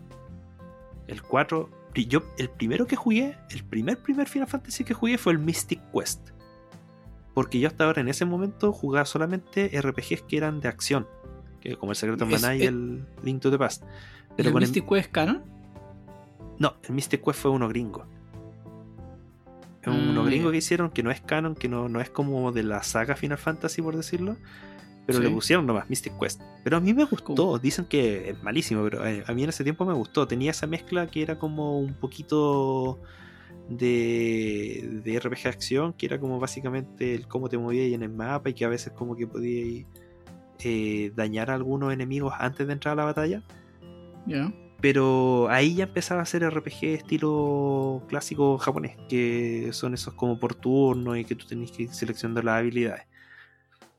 El 4, pri- yo el primero que jugué, el primer primer Final Fantasy que jugué fue el Mystic Quest. Porque yo hasta ahora en ese momento jugaba solamente RPGs que eran de acción. Que como el Secreto de Maná y el Link to the Past. Pero ¿El con el- Mystic Quest Canon? No, el Mystic Quest fue uno gringo. Es Mm, uno gringo ya. que hicieron que no es canon, que no, no es como de la saga Final Fantasy, por decirlo. Pero Sí. le pusieron nomás Mystic Quest. Pero a mí me gustó. Dicen que es malísimo, pero eh, a mí en ese tiempo me gustó. Tenía esa mezcla que era como un poquito de, de RPG acción, que era como básicamente el cómo te movías en el mapa y que a veces como que podías eh, dañar a algunos enemigos antes de entrar a la batalla. Ya. Pero ahí ya empezaba a ser RPG estilo clásico japonés, que son esos como por turno y que tú tenés que ir seleccionando las habilidades.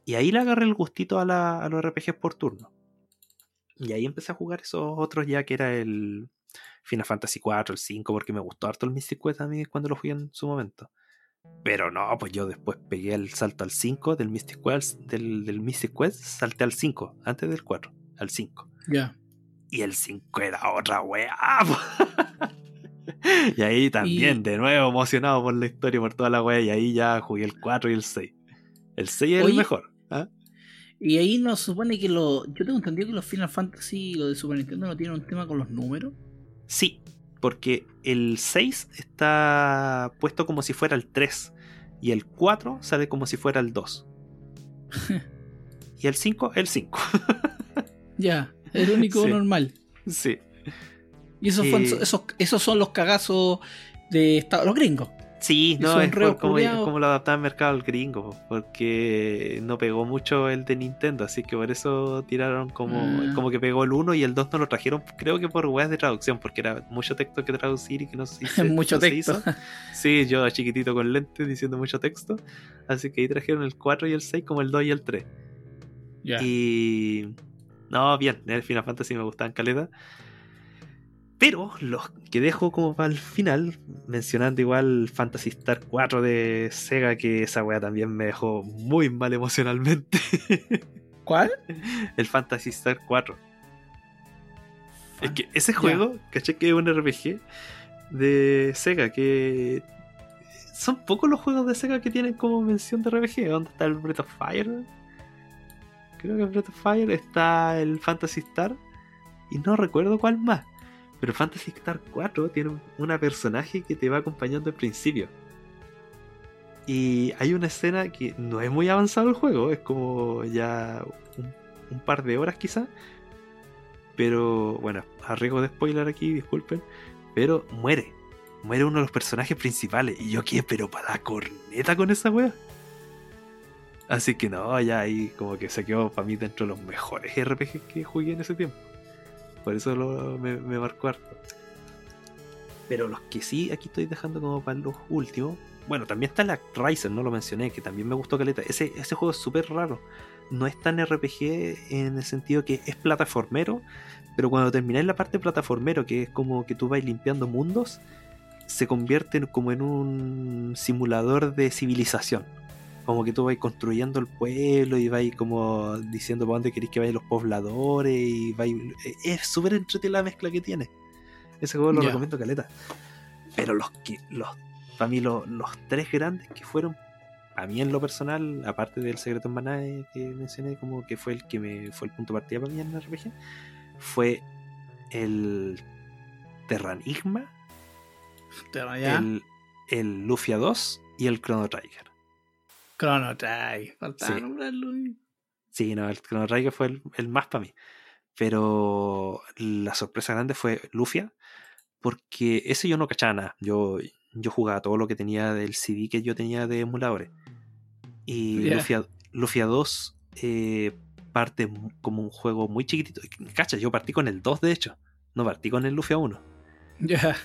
Y ahí le agarré el gustito a, los RPGs por turno. Y ahí empecé a jugar esos otros ya que era el Final Fantasy 4, el 5, porque me gustó harto el Mystic Quest a mí cuando lo jugué en su momento. Pero no, pues yo después pegué el salto al 5 del Mystic Quest, del Mystic Quest, salté al 5, antes del 4, al 5. Ya. Y el 5 era otra weá. [LAUGHS] y ahí también, Y- de nuevo, emocionado por la historia, por toda la weá. Y ahí ya jugué el 4 y el 6. El 6 es el Oye, mejor. ¿ah? Y ahí nos supone que lo. Yo tengo entendido que los Final Fantasy, lo de Super Nintendo, no tienen un tema con los números. Sí, porque el 6 está puesto como si fuera el 3. Y el 4 sale como si fuera el 2. [LAUGHS] y el 5, el 5. [LAUGHS] Ya, el único Sí. normal. sí. Y esos, Eh. esos, esos son los cagazos de Estados los gringos. Sí, no, son es por como, como lo adaptaba al mercado el gringo, porque no pegó mucho el de Nintendo, así que por eso tiraron como, Ah. como que pegó el 1 y el 2 no lo trajeron, creo que por weas de traducción, porque era mucho texto que traducir y que no se- [LAUGHS] Mucho no se texto. hizo. Sí, yo chiquitito con lentes diciendo mucho texto, así que ahí trajeron el 4 y el 6 como el 2 y el 3. Ya. Y. No, bien, el Final Fantasy me gustaban caleta. Pero los que dejo como para el final, mencionando igual Fantasy Star 4 de Sega, que esa weá también me dejó muy mal emocionalmente. [LAUGHS] ¿Cuál? el Fantasy Star 4. Es que ese juego, caché que es un RPG de Sega, que son pocos los juegos de Sega que tienen como mención de RPG. ¿Dónde está el Breath of Fire? Creo que el Breath of Fire está el Fantasy Star. Y no recuerdo cuál más. Pero Fantasy Star 4 tiene un- una personaje que te va acompañando al principio. Y hay una escena que no es muy avanzado el juego, es como ya un, par de horas quizá. Pero bueno, a de spoiler aquí, disculpen. Pero muere. Muere uno de los personajes principales. Y yo quedé, pero para la corneta con esa wea. Así que no, ya ahí como que se quedó para mí dentro de los mejores RPG que jugué en ese tiempo. Por eso lo- me, marcó harto. Pero los que sí aquí estoy dejando como para los últimos. Bueno, también está la Ryzen, no lo mencioné, que también me gustó caleta. Ese, ese juego es súper raro. No es tan RPG en el sentido que es plataformero, pero cuando termináis la parte plataformero, que es como que tú vais limpiando mundos, se convierte como en un simulador de civilización. Como que tú vas construyendo el pueblo y vas como diciendo para dónde queréis que vayan los pobladores y vais... Es súper entretenida la mezcla que tiene. Ese juego lo recomiendo caleta. Pero los que... Los, para mí los, los tres grandes que fueron... A mí en lo personal, aparte del Secreto en Maná eh, que mencioné, como que fue el que me fue el punto de partida para mí en el RPG, fue el Terranigma, el, el Lufia 2 y el Chrono Trigger. Chrono Trigger. Faltaba Sí. nombrarlo. Sí, no, el Chrono Trigger fue el, el más para mí. Pero la sorpresa grande fue Lufia, porque ese yo no cachaba nada. Yo, yo jugaba todo lo que tenía del CD que yo tenía de emuladores. Y Ya. Lufia, Lufia 2 eh, parte como un juego muy chiquitito. Cacha, yo partí con el 2 de hecho. No partí con el Lufia 1. Ya.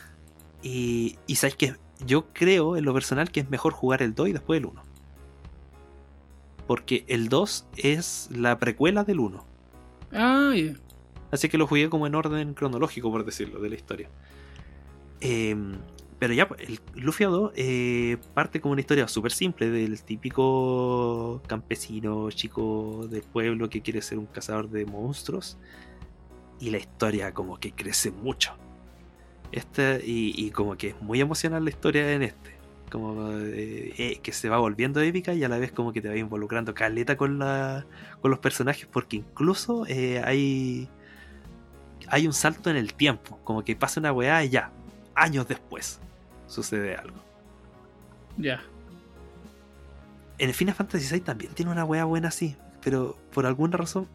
Y, y sabes que yo creo en lo personal que es mejor jugar el 2 y después el 1. Porque el 2 es la precuela del 1. Ah, ya. Así que lo jugué como en orden cronológico, por decirlo, de la historia. Em, pero ya, pues, el Lufia 2 eh, parte como una historia súper simple del típico campesino chico del pueblo que quiere ser un cazador de monstruos. Y la historia como que crece mucho. Este, y, y como que es muy emocional la historia en este. Como eh, eh, que se va volviendo épica y a la vez como que te va involucrando caleta con, la, con los personajes porque incluso eh, hay hay un salto en el tiempo, como que pasa una weá y ya, años después, sucede algo. Ya. En Final Fantasy VI también tiene una weá buena así, pero por alguna razón,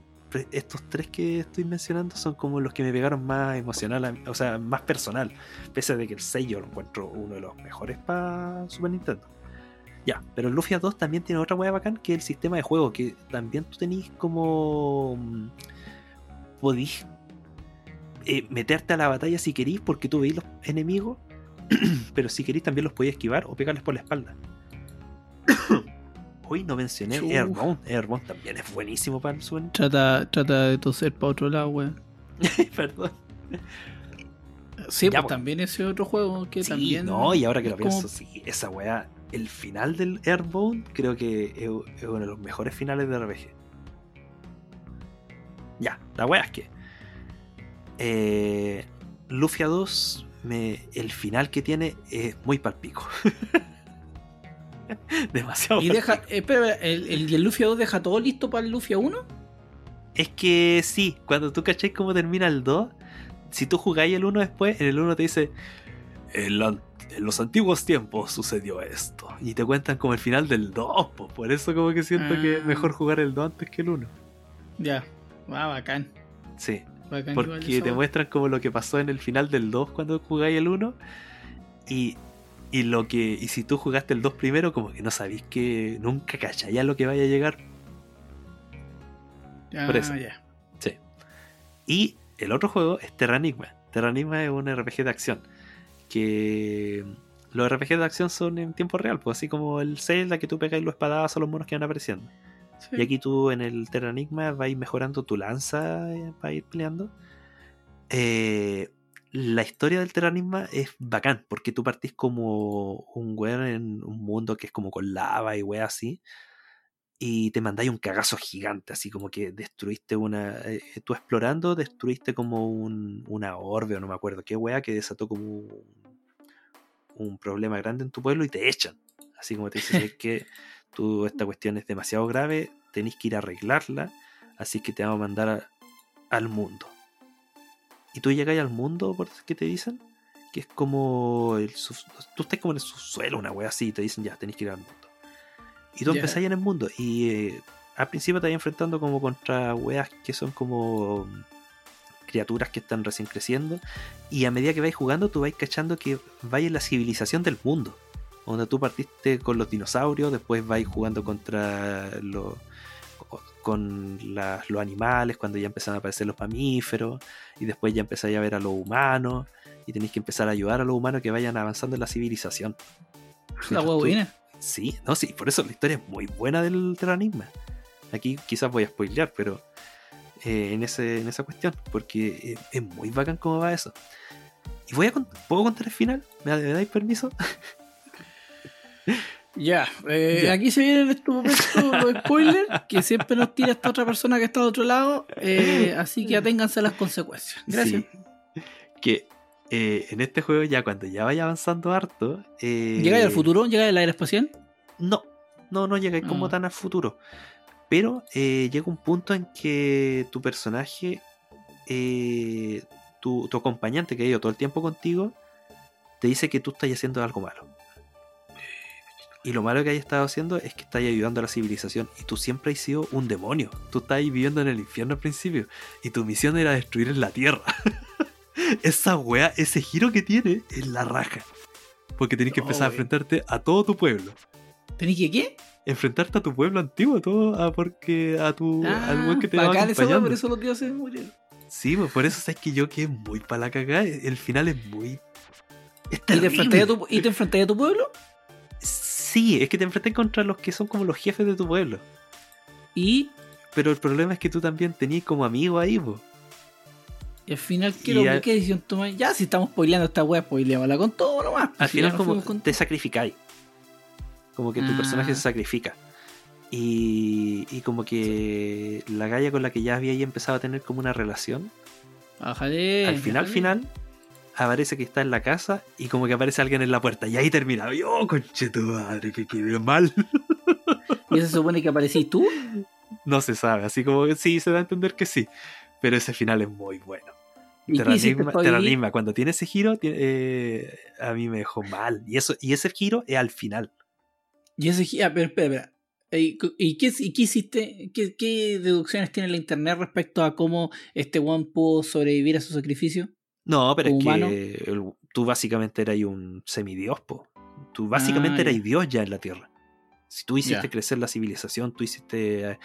estos tres que estoy mencionando son como los que me pegaron más emocional, a o sea, más personal, pese de que el 6 yo lo encuentro uno de los mejores para Super Nintendo. Ya, pero el Lufia 2 también tiene otra weá bacán que el sistema de juego, que también tú tenés como. mm, Podís eh, meterte a la batalla si querís, porque tú veis los enemigos, [CLEARS THROAT] pero si querís también los podías esquivar o pegarles por la espalda. Hoy no mencioné Chu. Airborne. Airborne también es buenísimo para el Nintendo. [LAUGHS] Trata, trata de toser para otro lado, weón. Perdón. Sí, Ya, pues pues. también ese otro juego que Sí, también. no, y ahora que lo como- pienso, sí, esa weá, el final del Airborne creo que es, es uno de los mejores finales de RPG. Ya, la weá es que eh, Lufia 2, me, el final que tiene es muy palpico. [LAUGHS] [LAUGHS] Demasiado Y deja, espera, el, el, el Lufia 2 deja todo listo para el Lufia 1. Es que sí, cuando tú cacháis cómo termina el 2, si tú jugáis el 1 después, en el 1 te dice, en, la- en los antiguos tiempos sucedió esto. Y te cuentan como el final del 2, po. por eso como que siento que es Ah. mejor jugar el 2 antes que el 1. Ya, ah, bacán. Sí, bacán porque te muestran como lo que pasó en el final del 2 cuando jugáis el 1. Y, y lo que y si tú jugaste el 2 primero, como que no sabéis que nunca cacháis a lo que vaya a llegar Ah, por eso. Sí. Y el otro juego es Terranigma. Terranigma es un RPG de acción. Que los RPG de acción son en tiempo real, pues así como el Zelda que tú pegáis los espadazos a los monos que van apareciendo. Sí. Y aquí tú en el Terranigma vais mejorando tu lanza eh, para ir peleando. Eh, la historia del Terranigma es bacán, porque tú partís como un weón en un mundo que es como con lava y weas así. Y te mandáis un cagazo gigante, así como que destruiste una. eh, tú explorando, destruiste como un, una orbe, o no me acuerdo qué wea, que desató como un, un problema grande en tu pueblo y te echan. Así como te dicen, es que [LAUGHS] tú, esta cuestión es demasiado grave, tenéis que ir a arreglarla, así que te vamos a mandar a- al mundo. Y tú llegáis al mundo, por qué te dicen, que es como el tú estás como en el subsuelo, una wea así, y te dicen ya, tenéis que ir al mundo. Y tú Ya. empezáis en el mundo, y eh, al principio te vas enfrentando como contra weas que son como mm, criaturas que están recién creciendo, y a medida que vais jugando, tú vais cachando que vais en la civilización del mundo donde tú partiste con los dinosaurios, después vais jugando contra los con los animales, cuando ya empiezan a aparecer los mamíferos, y después ya empezáis a ver a los humanos, y tenéis que empezar a ayudar a los humanos que vayan avanzando en la civilización. [LAUGHS] La buena. Sí, no, sí, por eso la historia es muy buena del Terranigma. Aquí quizás voy a spoilear, pero eh, en, ese, en esa cuestión, porque es, es muy bacán cómo va eso. Y voy a ¿Puedo contar el final? ¿Me, me dais permiso? [LAUGHS] Ya, eh, Ya. aquí se vienen estos momentos [LAUGHS] los spoilers que siempre nos tira esta otra persona que está al otro lado. eh, así que aténganse a las consecuencias. Gracias. Sí. Que eh, en este juego, ya cuando ya vaya avanzando harto. ¿Llegáis al futuro? ¿Llegáis al aire espacial? No, no, no llegáis como Ah. tan al futuro. Pero llega un punto en que tu personaje, tu, tu acompañante que ha ido todo el tiempo contigo, te dice que tú estás haciendo algo malo. Y lo malo que hayas estado haciendo es que estás ayudando a la civilización. Y tú siempre has sido un demonio. Tú estás viviendo en el infierno al principio. Y tu misión era destruir la tierra. [LAUGHS] Esa wea, ese giro que tiene es la raja. Porque tienes que No, empezar a enfrentarte a todo tu pueblo ¿Tenéis que qué? enfrentarte a tu pueblo antiguo, todo a porque a tu al weón que te va Ah, acompañando. por eso murieron. Sí, pues por eso sabes que yo que muy para la cagada, el final es muy es ¿Y te, enfrentáis a tu, ¿Y te enfrentáis a tu pueblo? Sí, es que te enfrentas contra los que son como los jefes de tu pueblo. Y, Pero el problema es que tú también tenías como amigo ahí, pues. y al final, ¿qué, lo- al- ¿qué decisión tomáis? Ya, si estamos spoileando esta wea, spoileámosla con todo nomás. Al Si ya final como con- te sacrificáis. Como que tu Ah. personaje se sacrifica. Y, y como que la galla con la que ya había empezado a tener como una relación, Bájale, al final, final, aparece que está en la casa y como que aparece alguien en la puerta. Y ahí termina. Y oh, conche tu madre, que quedé mal. [LAUGHS] ¿Y eso se supone que aparecís tú? no se sabe, así como que sí, se da a entender que sí. Pero ese final es muy bueno. ¿Y qué hiciste Terranigma, para vivir? Terranigma, cuando tiene ese giro, tiene- eh, a mí me dejó mal. Y, eso, y ese giro es al final. Y ese gi- ah, espera, espera. ¿Y, y qué, y qué hiciste? ¿Qué, qué deducciones tiene la internet respecto a cómo este one pudo sobrevivir a su sacrificio? No, pero es que el- tú básicamente eras un semidios, po. Tú básicamente Ah, eras. Dios ya en la Tierra. Si tú hiciste crecer la civilización, tú hiciste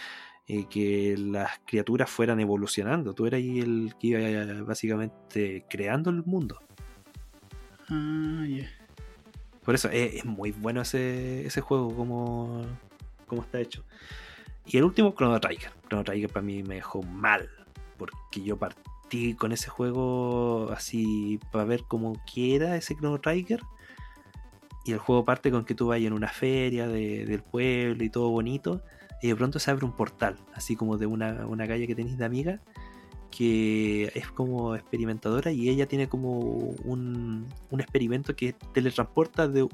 eh, que las criaturas fueran evolucionando. Tú eras ahí el que iba eh, básicamente creando el mundo. Ah, ya. Por eso es, es muy bueno ese, ese juego como, como está hecho. Y el último, Chrono Trigger. Chrono Trigger para mí me dejó mal. Porque yo partí con ese juego así para ver cómo quiera ese Chrono Trigger. Y el juego parte con que tú vayas en una feria de- del pueblo y todo bonito. Y de pronto se abre un portal, así como de una, una calle que tenéis de amiga. Que es como experimentadora y ella tiene como un, un experimento que teletransporta de,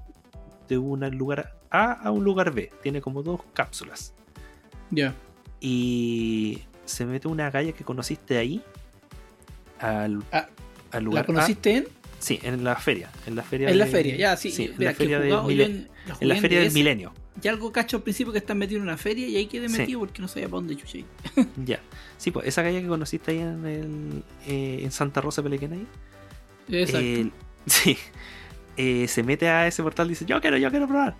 de un lugar A a un lugar B. Tiene como dos cápsulas. Ya. Y se mete una galla que conociste ahí. Al, Ah, al ¿La lugar A. conociste en? Sí, en la feria. En la feria, En la de- feria, ya, sí. Sí, en la feria, del jugado mile- en, la la feria del milenio. Y algo cacho al principio que están metidos en una feria y ahí quedé Sí. metido porque no sabía para dónde chuché. [LAUGHS] Ya. Sí, pues esa galla que conociste ahí en, el, eh, en Santa Rosa Pelequenay. Exacto. eh, [LAUGHS] sí. Eh, se mete a ese portal y dice, yo quiero, yo quiero probar.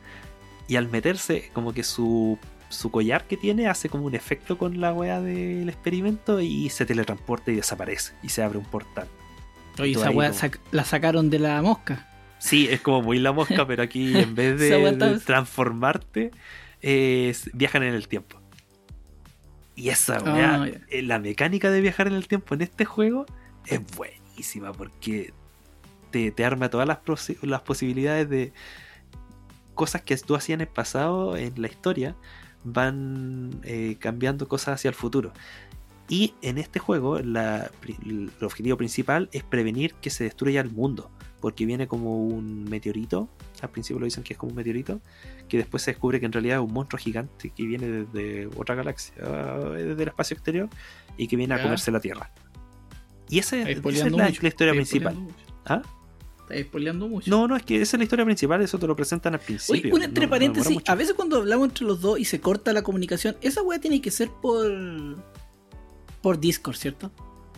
Y al meterse, como que su, su collar que tiene hace como un efecto con la wea del experimento y se teletransporta y desaparece. Y se abre un portal. Oye, esa weá como- sac- la sacaron de la mosca. Sí, es como muy la mosca, [LAUGHS] pero aquí en vez de, transformarte, eh, viajan en el tiempo. Y esa Ah, weá, ya. eh, la mecánica de viajar en el tiempo en este juego es buenísima porque te, te arma todas las, las posibilidades de cosas que tú hacías en el pasado, en la historia, van eh, cambiando cosas hacia el futuro. Y en este juego la el objetivo principal es prevenir que se destruya el mundo, porque viene como un meteorito, al principio lo dicen que es como un meteorito, que después se descubre que en realidad es un monstruo gigante que viene desde otra galaxia, desde el espacio exterior, y que viene a comerse la Tierra. Y esa es la, la historia principal. ¿Ah? Estáis spoileando mucho. No, no, es que esa es la historia principal, eso te lo presentan al Oye, principio. un no- entre no paréntesis, a veces cuando hablamos entre los dos y se corta la comunicación, esa weá tiene que ser por. por Discord, ¿cierto?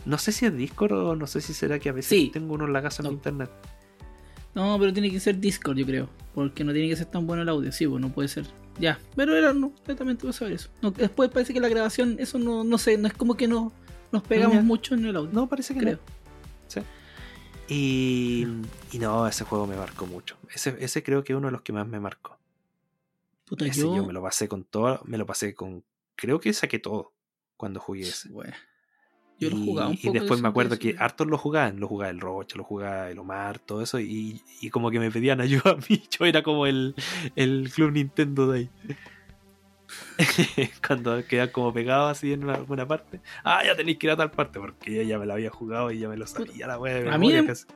No sé si es Discord o no sé si será que a veces Sí. tengo unos lagazos No. en internet. No, pero tiene que ser Discord, yo creo. Porque no tiene que ser tan bueno el audio, sí, pues no puede ser. Ya, pero era no, netamente para saber eso. No, después parece que la grabación, eso no, no sé, no es como que no, nos pegamos mucho en el audio. No, parece que creo. no. Sí. Y, y no, ese juego me marcó mucho. Ese, ese creo que es uno de los que más me marcó. Puta, Ese yo. yo me lo pasé con todo, me lo pasé con. Creo que saqué todo cuando jugué ese. Bueno. Yo lo y, jugaba un y poco. después eso me acuerdo que hartos lo jugaban, lo jugaba el Roche, lo jugaba el Omar, todo eso, y, y como que me pedían ayuda a mí, [LAUGHS] yo era como el, el Club Nintendo de ahí. [LAUGHS] Cuando quedan como pegados así en una- alguna parte, ah, ya tenéis que ir a tal parte, porque yo ya me la había jugado y ya me lo sabía la wea de A mí en- casi.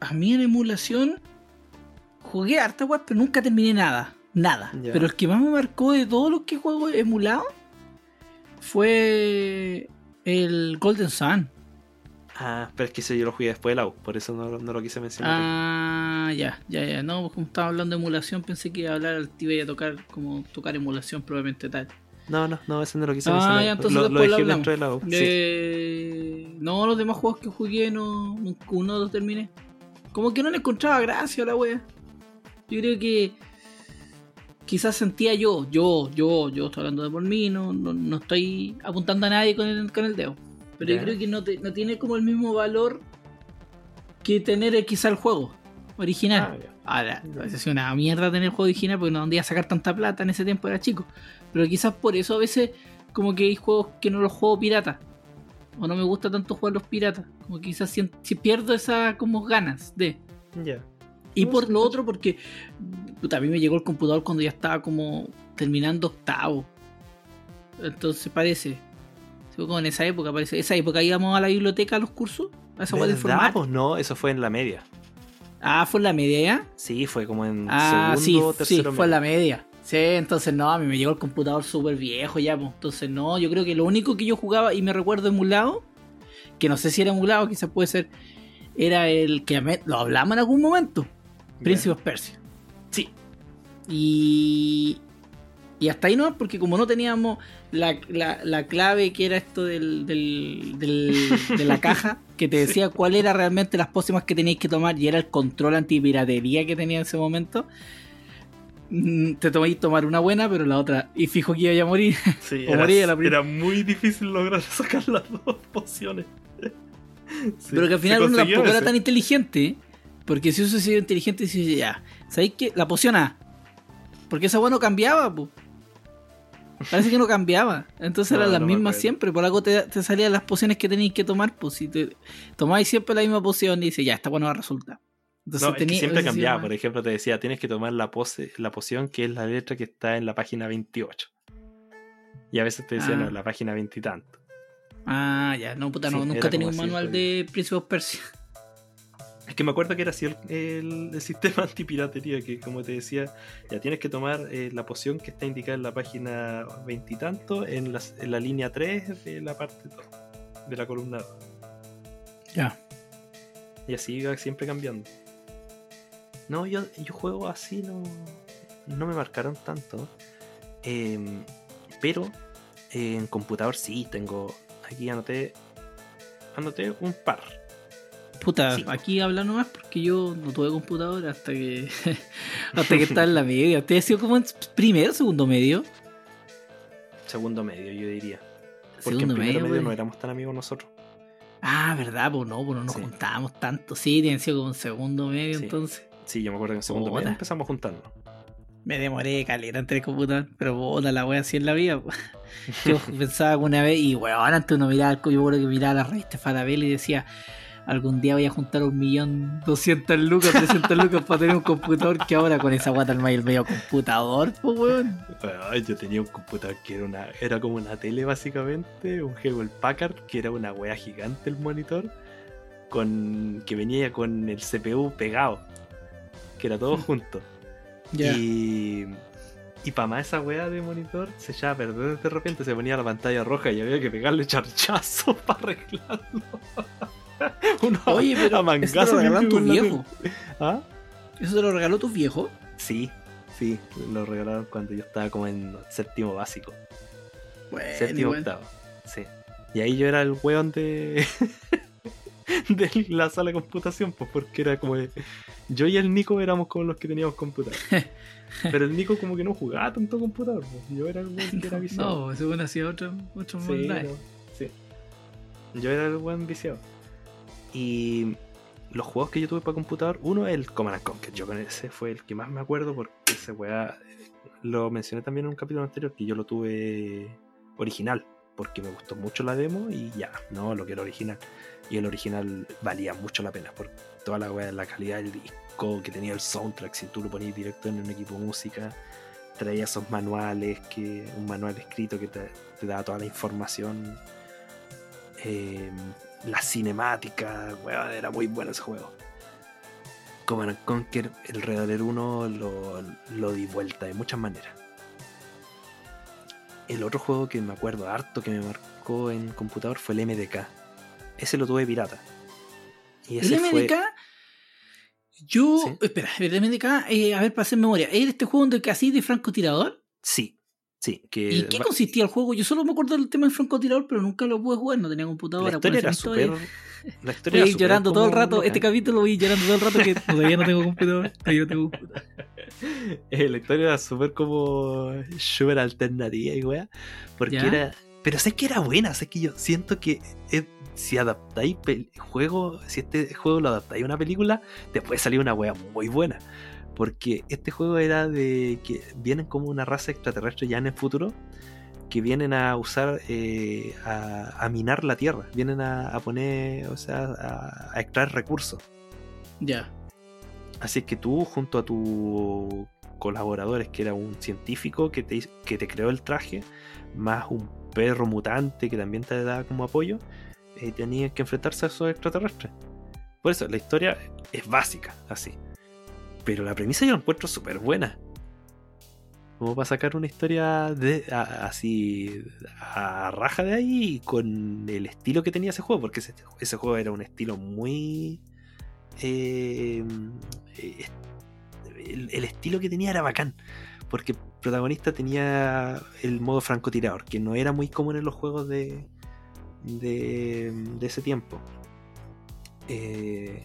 A mí en emulación jugué harta weá, pero nunca terminé nada. Nada. Ya. Pero el que más me marcó de todos los que juego emulado fue el Golden Sun. Ah, pero es que eso yo lo jugué después de la U, por eso no, no lo quise mencionar. Ah, ya, ya, ya. No, pues como estaba hablando de emulación, pensé que iba a hablar, te iba a tocar como tocar emulación probablemente tal. No, no, no, eso no lo quise Ah, mencionar. ya, entonces lo, lo después lo dejé hablamos. dentro de la U. sí. Eh, No, los demás juegos que jugué no, uno los terminé. Como que no le encontraba gracia a la wea. Yo creo que quizás sentía yo, yo, yo, yo estoy hablando de por mí, no, no, no estoy apuntando a nadie con el, con el dedo. Pero yo creo que no, te- no tiene como el mismo valor que tener quizá el juego original. Ah. Ahora, Ya. es una mierda tener el juego original porque no a sacar tanta plata en ese tiempo, era chico. Pero quizás por eso a veces como que hay juegos que no los juego pirata. O no me gusta tanto jugar los piratas. Como que quizás si, si pierdo esas como ganas de. Ya. Y por lo otro porque puta, a mí me llegó el computador cuando ya estaba como terminando octavo. Entonces parece. Fue como en esa época, parece. Esa época íbamos a la biblioteca a los cursos. A esa de. Pues no, eso fue en la media. Ah, fue en la media ya. Sí, fue como en Ah, sí, segundo, sí, tercero. fue en la media. Sí, entonces no, a mí me llegó el computador súper viejo ya, pues. Entonces no, yo creo que lo único que yo jugaba y me recuerdo emulado, que no sé si era emulado, quizás puede ser, era el que me- lo hablamos en algún momento, Príncipe Persia. Sí. Y, y hasta ahí no, porque como no teníamos la, la- la clave que era esto del, del- del- de la caja, que te decía cuál era realmente las pócimas que teníais que tomar y era el control antipiratería que tenía en ese momento, mm, te tomáis tomar una buena, pero la otra, y fijo que iba a morir. [LAUGHS] Sí, O era, moría la prim- era muy difícil lograr [LAUGHS] sacar las dos pociones. Sí, pero que al final uno tampoco era tan inteligente, porque si uno se sido inteligente, dice, ya, ¿sabéis qué? La poción A. Porque esa buena no cambiaba, po. Parece que no cambiaba. Entonces No, eran las no mismas siempre. Por algo te, te salían las pociones que tenéis que tomar. Pues si te tomáis siempre la misma poción y dice, ya, esta buena va a resultar. Entonces No, es que tenía- siempre cambiaba. Por ejemplo, te decía, tienes que tomar la, pose, la poción que es la letra que está en la página 28. Y a veces te decía, Ah. no, la página 20 y tanto. Ah, ya, no, puta, no, Sí, nunca tenido un manual de Prince of Persia. Es que me acuerdo que era así el, el- el [LAUGHS] sistema antipiratería, que como te decía, ya tienes que tomar eh, la poción que está indicada en la página veintitanto, en, las- en la línea 3 de la parte 2, de la columna 2. Ya. Y así iba siempre cambiando. No, yo, yo juego así, no, no me marcaron tanto. Em, pero eh, en computador sí, tengo. Aquí anoté. Anoté un par. Puta, Sí. aquí habla nomás porque yo no tuve computadora hasta que [LAUGHS] hasta que [LAUGHS] estaba en la media. ¿Usted ha sido como en primero o segundo medio? Segundo medio, yo diría. Porque Segundo en primero medio, medio no éramos tan amigos nosotros. Ah, verdad, pues no, pues no nos Sí. juntábamos tanto. Sí, tienen sido como en segundo medio Sí. entonces. Sí, yo me acuerdo que en segundo medio empezamos juntando. Me demoré caleta entre el computador, pero puta la wea así en la vida. [LAUGHS] Yo pensaba que una vez, y weón, antes uno miraba, yo acuerdo que miraba la revista Farabel y decía, algún día voy a juntar un millón doscientas lucas, trescientas lucas para tener un computador que ahora con esa guata al el medio computador, pues weón. Yo tenía un computador que era una era como una tele básicamente, un Hewlett Packard, que era una wea gigante el monitor, con que venía con el CPU pegado, que era todo junto. Ya. Y, y para más esa wea de monitor se echaba a perder de repente, se ponía la pantalla roja y había que pegarle charchazo [LAUGHS] para arreglarlo. [LAUGHS] Uno Oye, pero a eso te lo regalaron tus viejos. ¿Ah? ¿Eso te lo regaló tus viejos? Sí, sí, lo regalaron cuando yo estaba como en séptimo básico. Bueno, Séptimo octavo. Sí. Y ahí yo era el weón de. [LAUGHS] de la sala de computación, pues porque era como. de- Yo y el Nico éramos como los que teníamos computador. [LAUGHS] Pero el Nico como que no jugaba tanto computador, pues. Yo era el weón que era viciado. No, según hacía otro, otro sí, no, sí. Yo era el weón viciado. Y los juegos que yo tuve para computador, uno es el Command and Conquer. Yo con ese fue el que más me acuerdo porque ese weá. eh, Lo mencioné también en un capítulo anterior que yo lo tuve original. porque me gustó mucho la demo y ya, no, lo quiero original. Y el original valía mucho la pena por toda la, la calidad del disco, que tenía el soundtrack, si tú lo ponías directo en un equipo de música, traía esos manuales, que un manual escrito que te, te daba toda la información. Eh, la cinemática, weón, era muy bueno ese juego. Command Conquer, el Red 1 lo, lo di vuelta de muchas maneras. El otro juego que me acuerdo harto que me marcó en computador fue el MDK. Ese lo tuve pirata. Y ese ¿El MDK? Yo. Espera, el MDK, eh, a ver, para hacer memoria. ¿Era este juego donde así de francotirador? Sí, Sí, que ¿Y qué consistía el juego? Yo solo me acuerdo del tema del francotirador, pero nunca lo pude jugar, no tenía computadora. La [LAUGHS] historia era súper... La historia voy llorando todo el rato, este capítulo voy llorando todo el rato que todavía no tengo computador, todavía no tengo computador. [LAUGHS] Eh, la historia era súper como súper alternativa y weá, porque era... Pero sé que era buena, sé que yo siento que si adaptáis juego, si este juego lo adaptáis a una película, te puede salir una wea muy buena. Porque este juego era de que vienen como una raza extraterrestre ya en el futuro que vienen a usar, eh, a, minar la tierra, vienen a, poner, o sea, a, extraer recursos. Ya. Así que tú, junto a tus colaboradores, que era un científico que te, que te creó el traje, más un perro mutante que también te da como apoyo, eh, tenías que enfrentarse a esos extraterrestres. Por eso, la historia es básica, así. Pero la premisa yo la encuentro súper buena. Como para sacar una historia de, así a raja de ahí con el estilo que tenía ese juego, porque ese, juego era un estilo muy... Eh, el, estilo que tenía era bacán, porque el protagonista tenía el modo francotirador, que no era muy común en los juegos de, de, ese tiempo. Eh,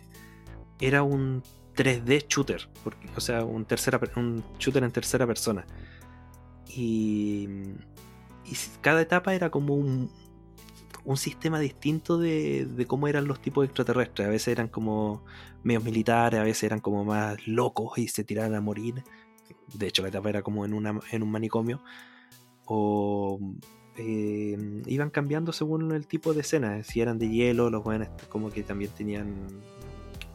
era un 3D shooter, o sea, un, tercera, un shooter en tercera persona. Y, cada etapa era como un, un sistema distinto de, cómo eran los tipos extraterrestres. A veces eran como medios militares, a veces eran como más locos y se tiraban a morir. De hecho, la etapa era como en, una, en un manicomio. O eh, iban cambiando según el tipo de escena. Si eran de hielo, los buenos como que también tenían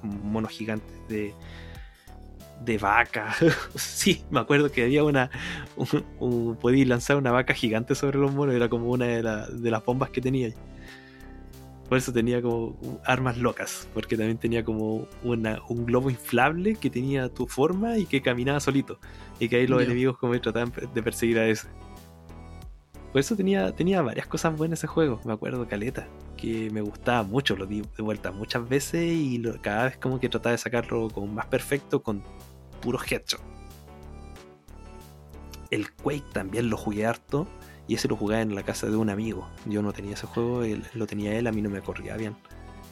monos gigantes de, de vaca. [LAUGHS] sí, me acuerdo que había una. Un, lanzar una vaca gigante sobre los monos, era como una de, las bombas que tenía. Por eso tenía como armas locas, porque también tenía como un globo inflable que tenía tu forma y que caminaba solito. Y que ahí los enemigos como trataban de perseguir a ese. Por eso tenía, tenía varias cosas buenas ese juego, me acuerdo, Caleta que me gustaba mucho, lo di de vuelta muchas veces y cada vez como que trataba de sacarlo como más perfecto con puros headshots. El Quake también lo jugué harto y ese lo jugaba en la casa de un amigo. Yo no tenía ese juego, él, lo tenía él, a mí no me corría bien.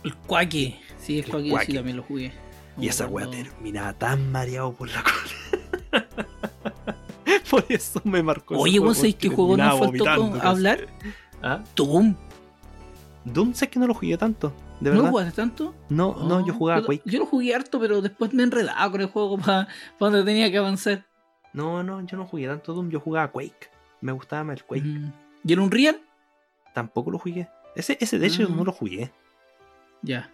El Quake, sí, el, Quake, sí también lo jugué. y esa weá terminaba tan mareado por la [LAUGHS] cola. [LAUGHS] por eso me marcó. Oye, vos sabés qué juego nos faltó hablar? ¿Ah? Doom. Doom sé que no lo jugué tanto. ¿De verdad? ¿No jugaste tanto? No, no, yo jugaba Quake. Yo lo jugué harto, pero después me enredaba con el juego para donde tenía que avanzar. No, no, yo no jugué tanto Doom, yo jugaba Quake. Me gustaba más el Quake. Mm. ¿Y era un Real? Tampoco lo jugué. Ese, ese de hecho no mm. lo jugué. Ya.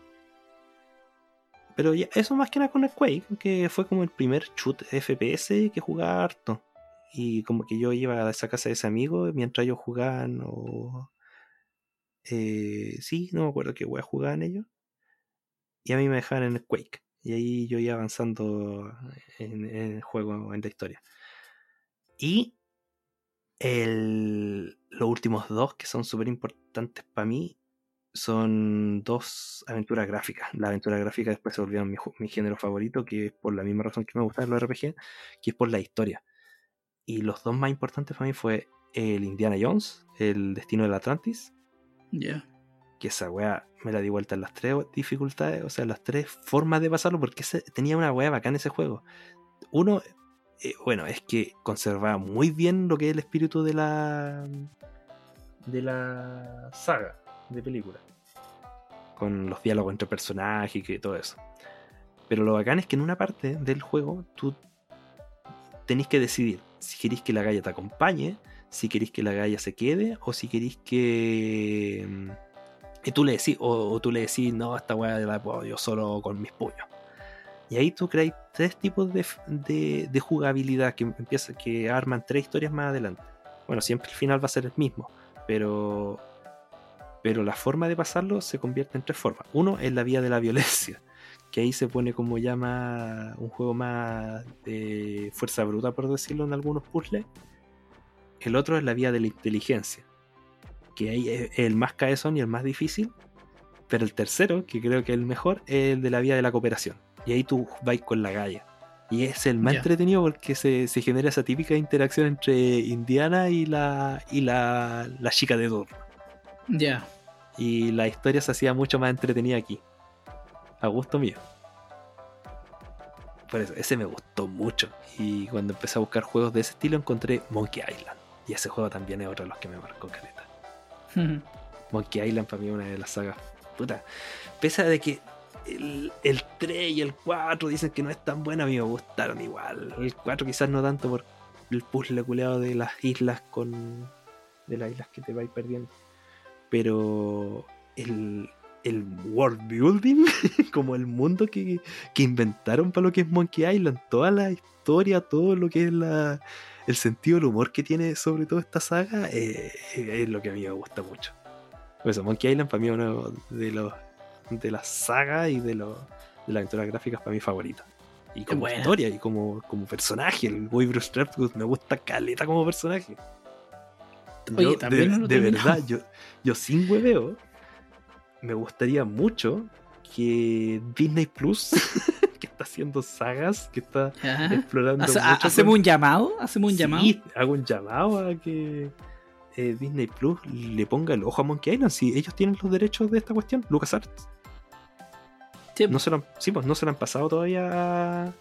Pero ya, eso más que nada con el Quake, que fue como el primer shoot FPS que jugaba harto. Y como que yo iba a esa casa de ese amigo mientras ellos jugaban o eh, sí, no me acuerdo qué wea jugaban ellos. Y a mí me dejaban en el Quake. Y ahí yo iba avanzando en, el juego, en la historia. Y el, los últimos dos, que son súper importantes para mí, son dos aventuras gráficas. La aventura gráfica después se volvieron mi, mi, género favorito, que es por la misma razón que me gustan los RPG, que es por la historia. Y los dos más importantes para mí fue el Indiana Jones, el Destino del Atlantis, ya. Que esa weá me la di vuelta en las tres dificultades, o sea, las tres formas de pasarlo, porque tenía una weá bacán ese juego. Uno, eh, bueno, es que conservaba muy bien lo que es el espíritu de la. de la saga de película. Con los diálogos entre personajes y todo eso. Pero lo bacán es que en una parte del juego tú tenés que decidir si queréis que la galla te acompañe, si queréis que la Gaia se quede o si queréis que. mm, Y tú le decís, o, o tú le decís, no, esta weá la puedo yo solo con mis puños. Y ahí tú creáis tres tipos de, de, de jugabilidad que empieza, que arman tres historias más adelante. Bueno, siempre el final va a ser el mismo, pero. Pero la forma de pasarlo se convierte en tres formas. Uno es la vía de la violencia, que ahí se pone como ya más un juego más de fuerza bruta, por decirlo, en algunos puzzles. El otro es la vía de la inteligencia, que ahí es el más caezón y el más difícil. Pero el tercero, que creo que es el mejor, es el de la vía de la cooperación. Y ahí tú vais con la galla. Y es el más entretenido porque se, se genera esa típica interacción entre Indiana y la, y la, la chica de Dur. Ya. Y la historia se hacía mucho más entretenida aquí. A gusto mío. Por eso, ese me gustó mucho. Y cuando empecé a buscar juegos de ese estilo encontré Monkey Island. Y ese juego también es otro de los que me marcó caleta. Monkey Island para mí es una de las sagas. Puta. Pese a de que el, el 3 y el 4 dicen que no es tan buena, a mí me gustaron igual. El 4 quizás no tanto por el puzzle culeado de las islas con. de las islas que te vais perdiendo. Pero el, el world building, [LAUGHS] como el mundo que, que inventaron para lo que es Monkey Island, toda la historia, todo lo que es la, el sentido del humor que tiene sobre todo esta saga, eh, es lo que a mí me gusta mucho. Por eso, Monkey Island para mí es uno de los de las sagas y de, los de las aventuras gráficas para mí favorita. Y como historia y como, como personaje, el Boy Bruce Trapgood me gusta caleta como personaje. Oye, Yo, también de, no verdad, yo, yo sin hueveo, me gustaría mucho que Disney Plus, [LAUGHS] que está haciendo sagas, que está Ya. explorando Hace- mucho ha- con- ¿Hacemos un llamado? ¿Hacemos un Sí, llamado? hago un llamado a que eh, Disney Plus le ponga el ojo a Monkey Island. Si ellos tienen los derechos de esta cuestión, LucasArts. Sí, No se lo han, sí, pues no se lo han pasado todavía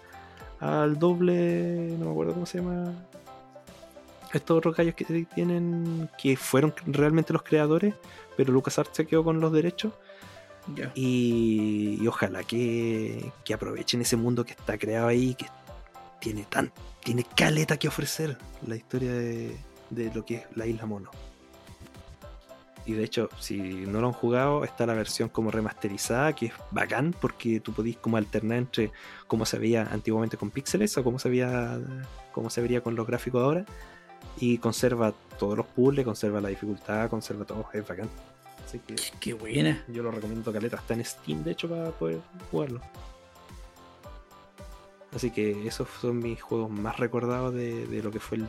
al doble. No me acuerdo cómo se llama. Estos otros gallos que tienen. que fueron realmente los creadores. Pero LucasArts se quedó con los derechos. ya. Y, y ojalá que, que aprovechen ese mundo que está creado ahí, que tiene tan tiene caleta que ofrecer la historia de, de lo que es la isla mono. Y de hecho, si no lo han jugado, está la versión como remasterizada, que es bacán, porque tú podís como alternar entre cómo se veía antiguamente con píxeles o cómo se veía cómo se vería con los gráficos ahora. Y conserva todos los puzzles, conserva la dificultad, conserva todo, es bacán. Así que Qué, buena. yo lo recomiendo caleta. Está en Steam, de hecho, para poder jugarlo. Así que esos son mis juegos más recordados de, de lo que fue el,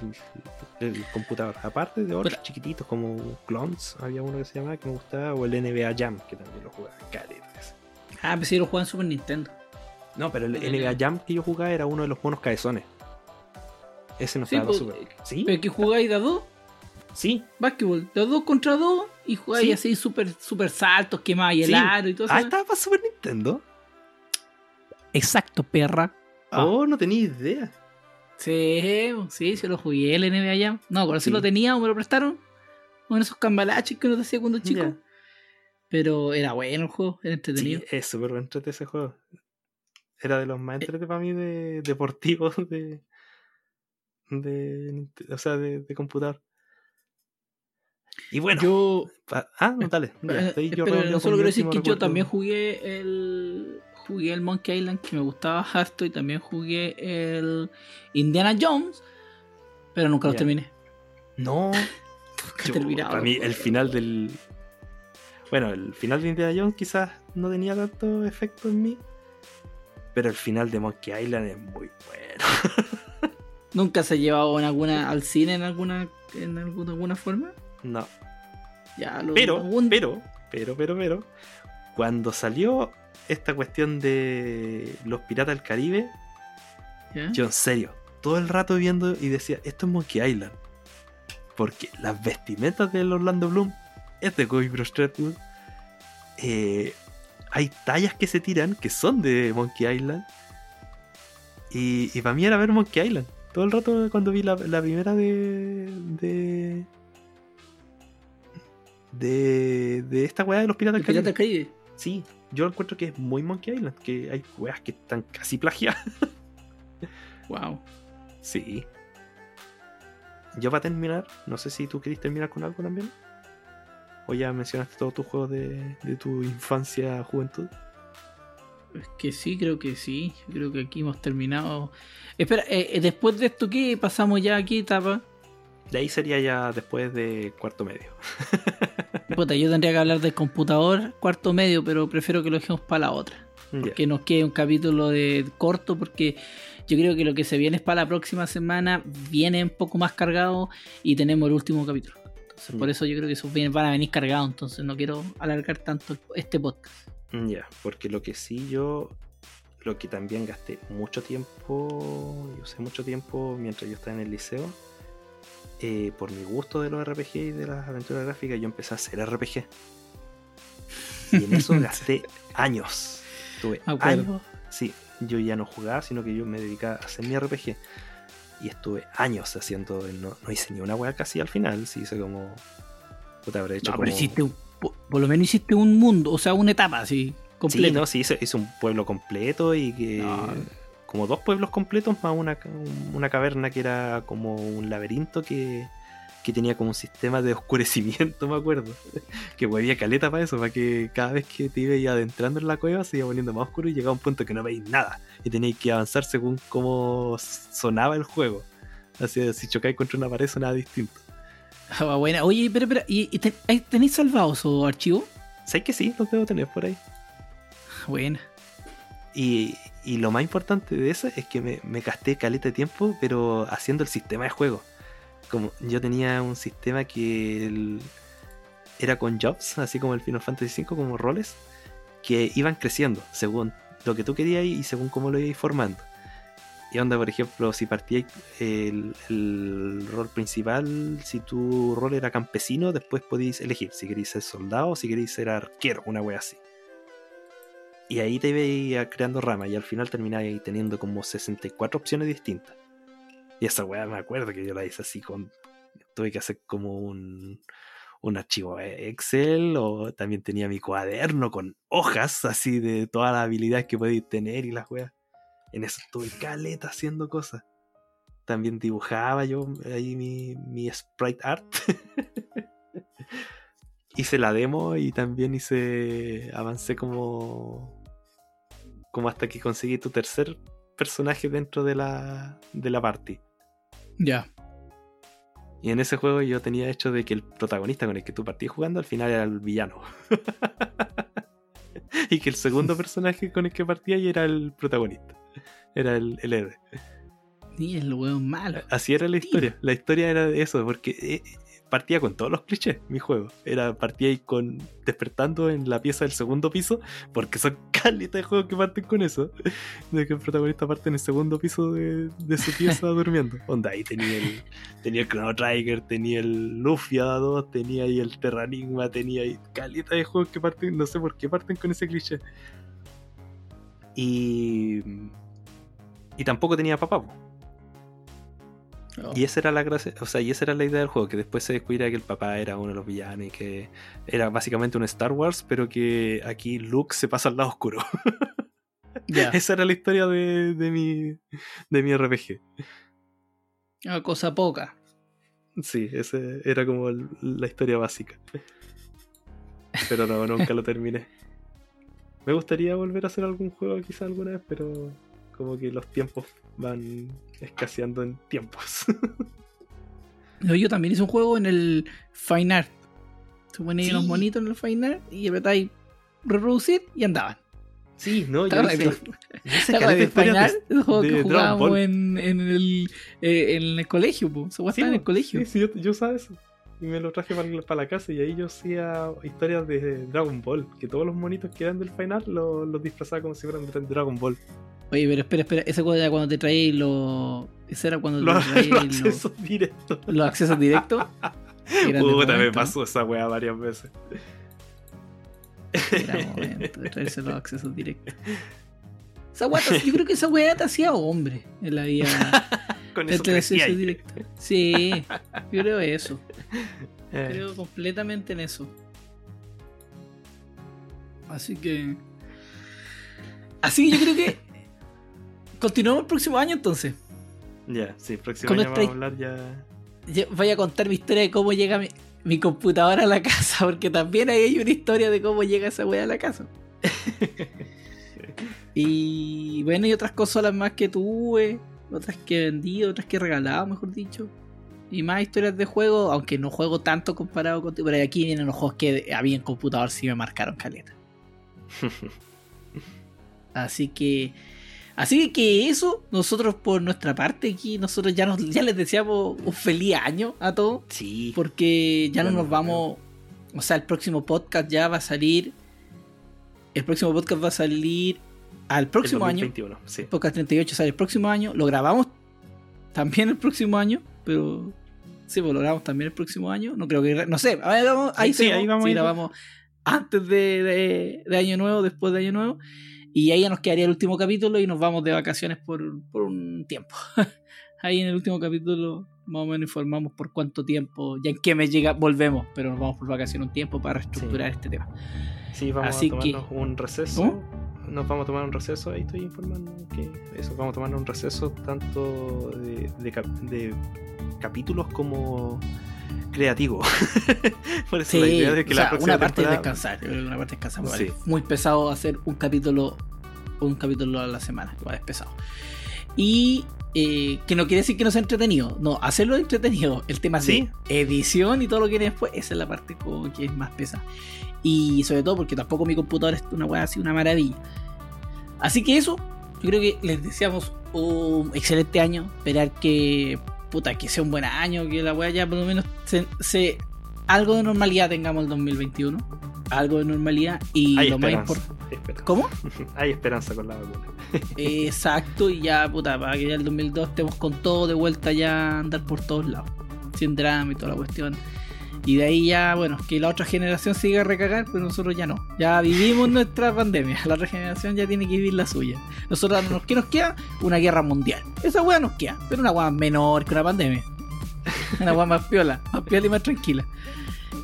el computador. Aparte de otros Pero- chiquititos como Clones, había uno que se llamaba que me gustaba, o el NBA Jam, que también lo jugaba caleta. Ah, pensé que lo jugaba en Super Nintendo. No, pero el NBA Jam que yo jugaba era uno de los monos cabezones. Ese no Sí, estaba pues, super. ¿Sí? Pero que jugáis de a dos, Sí. básquetbol, de a dos contra dos, y jugáis Sí. así super, super saltos, quemáis el Sí. aro y todo Ah, eso. estaba para Super Nintendo. Exacto, perra. Ah. Oh, no tenía idea. Sí, sí, se lo jugué el NBA Jam. No, si Sí. lo tenía o me lo prestaron. Con esos cambalaches que uno hacía cuando chico. Pero era bueno el juego, era entretenido. Sí, es súper entrete ese juego. Era de los más entrete para mí de deportivos [LAUGHS] de, de o sea, de, de computador. Y bueno, Yo, ah, no, dale. ya, eh, estoy yo espera, redondeo no solo quiero decir que yo también jugué el jugué el Monkey Island que me gustaba harto y también jugué el Indiana Jones, pero nunca lo Ya. terminé. No, [LAUGHS] yo- para mí el final del bueno, el final de Indiana Jones quizás no tenía tanto efecto en mí, pero el final de Monkey Island es muy bueno. [LAUGHS] [LAUGHS] Nunca se ha llevado en alguna al cine en alguna en alguna, alguna forma. No, Ya lo Pero, algún- pero, pero, pero, pero, cuando salió esta cuestión de los piratas del Caribe, ¿ya? yo en serio, todo el rato viendo y decía, esto es Monkey Island. Porque las vestimentas del Orlando Bloom es de Kobe Bros. Trapwood. Eh, hay tallas que se tiran que son de Monkey Island. Y, y para mí era ver Monkey Island. Todo el rato cuando vi la, la primera de, de. De. De esta weá de los piratas el del Pirata Caribe. Sí, yo encuentro que es muy Monkey Island. Que hay weas que están casi plagiadas. [LAUGHS] Wow. Sí. yo para terminar, no sé si tú querés terminar con algo también. O ya mencionaste todos tus juegos de, de tu infancia, juventud. Es que sí, creo que sí. Creo que aquí hemos terminado. Espera, eh, eh, después de esto, ¿qué pasamos ya aquí, etapa? De ahí sería ya después de cuarto medio. [LAUGHS] Puta, yo tendría que hablar del computador cuarto medio, pero prefiero que lo dejemos para la otra. Ya. Que nos quede un capítulo de corto, porque yo creo que lo que se viene es para la próxima semana. Viene un poco más cargado y tenemos el último capítulo. Entonces, por Ya. eso yo creo que esos van a venir cargados. Entonces, no quiero alargar tanto este podcast. Mm, Ya, porque lo que sí yo, lo que también gasté mucho tiempo, yo usé mucho tiempo mientras yo estaba en el liceo, eh, por mi gusto de los RPG y de las aventuras gráficas, yo empecé a hacer RPG. Y en eso [LAUGHS] gasté años. Tuve acuerdo. años. Sí, yo ya no jugaba, sino que yo me dedicaba a hacer mi RPG. Y estuve años haciendo, no, no hice ni una wea casi al final, sí hice como... Puta, habré hecho No, como... pero hiciste un- por, por lo menos hiciste un mundo, o sea, una etapa así, completa. Sí, no, sí, hice, hice un pueblo completo y que. No. Como dos pueblos completos más una, una caverna que era como un laberinto que, que tenía como un sistema de oscurecimiento, [LAUGHS] me acuerdo. Que había caleta para eso, para que cada vez que te ibas adentrando en la cueva se iba poniendo más oscuro y llegaba un punto que no veis nada. Y tenéis que avanzar según cómo sonaba el juego. Así, si chocáis contra una pared sonaba distinto. Ah, buena. Oye, pero, pero, ¿y, tenéis salvado su archivo? ¿Sabes que sí? Los debo tener por ahí. Buena. Y, y lo más importante de eso es que me, me gasté caleta de tiempo, pero haciendo el sistema de juego. Como yo tenía un sistema que era con jobs, así como el Final Fantasy V, como roles, que iban creciendo según lo que tú querías y según cómo lo ibas formando. Y onda, por ejemplo, si partíais el, el rol principal, si tu rol era campesino, después podéis elegir si queréis ser soldado o si queréis ser arquero, una wea así. Y ahí te ibas creando ramas y al final terminabas teniendo como 64 opciones distintas. Y esa weá me acuerdo que yo la hice así con... Tuve que hacer como un, un archivo Excel o también tenía mi cuaderno con hojas así de todas las habilidades que podéis tener y las weas. En eso estuve caleta haciendo cosas. También dibujaba yo ahí mi, mi sprite art. [LAUGHS] hice la demo y también hice. avancé como. Como hasta que conseguí tu tercer personaje dentro de la. de la party. Ya. Y en ese juego yo tenía hecho de que el protagonista con el que tú partías jugando al final era el villano. [LAUGHS] y que el segundo [LAUGHS] personaje con el que partías era el protagonista. Era el, el héroe. Ni el weón malo. Así era la Tío. historia. La historia era de eso, porque eh, partía con todos los clichés, mi juego. Era partía ahí con despertando en la pieza del segundo piso, porque son [LAUGHS] calitas de juegos que parten con eso. De que el protagonista parte en el segundo piso de, de su pieza [LAUGHS] durmiendo. Onda, ahí tenía el, tenía el Chrono Trigger, tenía el Lufia 2, tenía ahí el Terranigma, tenía ahí calita de juegos que parten, no sé por qué parten con ese cliché. Y. Y tampoco tenía papá. po. Oh. Y esa era la gracia, o sea, y esa era la idea del juego, que después se descubriera que el papá era uno de los villanos y que era básicamente un Star Wars, pero que aquí Luke se pasa al lado oscuro. [LAUGHS] Ya. esa era la historia de, de mi de mi RPG. Una cosa poca. Sí, esa era como la historia básica. Pero no, nunca lo terminé. [LAUGHS] Me gustaría volver a hacer algún juego quizá alguna vez, pero como que los tiempos van escaseando en tiempos. No, yo también hice un juego en el Fine Art. Se ponían Sí. unos monitos en el Fine Art y apretáis reproducir y andaban. Sí, no, ¿Te yo hice, de- yo hice ¿Te acuerdas caleta de historias juego que jugábamos en, en el, eh, en el colegio, po. Se Sí, estaba en el colegio. Sí, sí, yo, yo usaba eso. Y me lo traje para, para la casa y ahí yo hacía historias de Dragon Ball. Que todos los monitos que eran del final los, los disfrazaba como si fueran de Dragon Ball. Oye, pero espera, espera. Ese era cuando te traíais los. Ese era cuando Los, te traíais [LAUGHS] los los, accesos directos. los accesos directos. [LAUGHS] Puta, me pasó esa weá varias veces. Era momento de traerse los accesos directos. [LAUGHS] Esa weá yo creo que esa weá te hacía hombre en la vida. Con eso directo. [LAUGHS] Sí, yo creo eso. Creo completamente en eso. Así que. Así que yo creo que. [LAUGHS] Continuamos el próximo año entonces. Ya, sí, próximo Con año vamos a hablar ya voy a contar mi historia de cómo llega mi, mi computadora a la casa, porque también ahí hay una historia de cómo llega esa weá a la casa. [LAUGHS] y bueno, y otras consolas más que tuve, otras que he vendido, otras que he regalado, mejor dicho. Y más historias de juego, aunque no juego tanto comparado con... Pero aquí vienen los juegos que había en computador sí me marcaron caleta. [LAUGHS] Así que... Así que eso, nosotros por nuestra parte aquí, nosotros ya nos ya les deseamos un feliz año a todos. Sí. Porque ya no nos vamos. O sea, el próximo podcast ya va a salir. El próximo podcast va a salir al próximo año. 2021, sí. El podcast 38 sale el próximo año. Lo grabamos también el próximo año, pero. Sí, pues lo grabamos también el próximo año. No creo que. No sé, ahí vamos. Ahí, Sí, sí, ahí vamos sí, grabamos antes de, de- de Año Nuevo, después de Año Nuevo. Y ahí ya nos quedaría el último capítulo y nos vamos de vacaciones por, por un tiempo. [LAUGHS] ahí en el último capítulo más o menos informamos por cuánto tiempo, ya en qué mes llega, volvemos, pero nos vamos por vacaciones un tiempo para reestructurar este tema. Sí, vamos Así a que- tomarnos un receso. Nos vamos a tomar un receso, ahí estoy informando que eso, vamos a tomarnos un receso tanto de, de cap- de capítulos como creativo. [LAUGHS] Por eso Sí, la idea de que o la sea, próxima una parte es descansar, una parte es descansar. Sí. muy pesado hacer un capítulo, un capítulo a la semana, igual es pesado. Y eh, que no quiere decir que no sea entretenido, no, hacerlo entretenido, el tema Sí. de edición y todo lo que viene después, esa es la parte como que es más pesada. Y sobre todo porque tampoco mi computador es una weá así, una maravilla. Así que eso, yo creo que les deseamos un excelente año, esperar que, puta, que sea un buen año, que la weá ya por lo menos se, se- algo de normalidad tengamos el 2021, algo de normalidad y Hay lo más esperanza, importante... hay esperanza. ¿Cómo? [LAUGHS] Hay esperanza con la vacuna. Exacto, y ya, puta, para que ya el 2002 estemos con todo de vuelta ya a andar por todos lados, sin drama y toda la cuestión. Y de ahí ya, bueno, que la otra generación siga a recagar, pero nosotros ya no. Ya vivimos nuestra pandemia, la otra generación ya tiene que vivir la suya. Nosotros, nos- ¿qué nos queda? Una guerra mundial. Esa weá nos queda, pero una weá menor que una pandemia. Una weá más piola, más piola y más tranquila.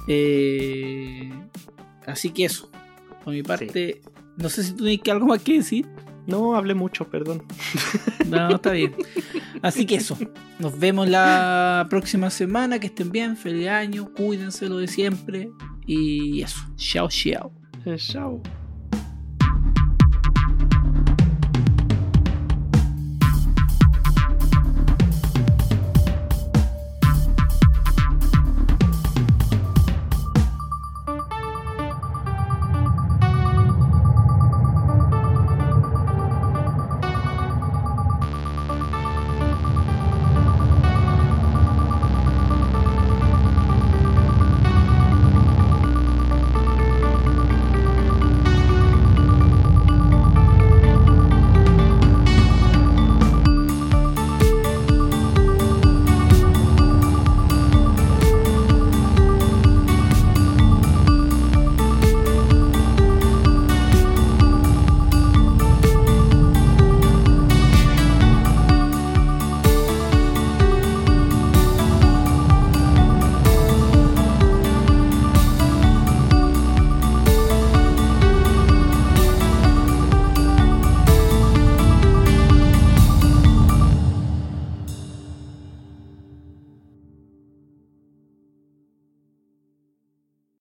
Eh, así que eso, por mi parte, no sé si tú tienes que algo más que decir. No hablé mucho, perdón. [LAUGHS] No, está bien. Así que eso. Nos vemos la próxima semana. Que estén bien. Feliz año. Cuídense lo de siempre. Y eso. Chao, chao. Chao.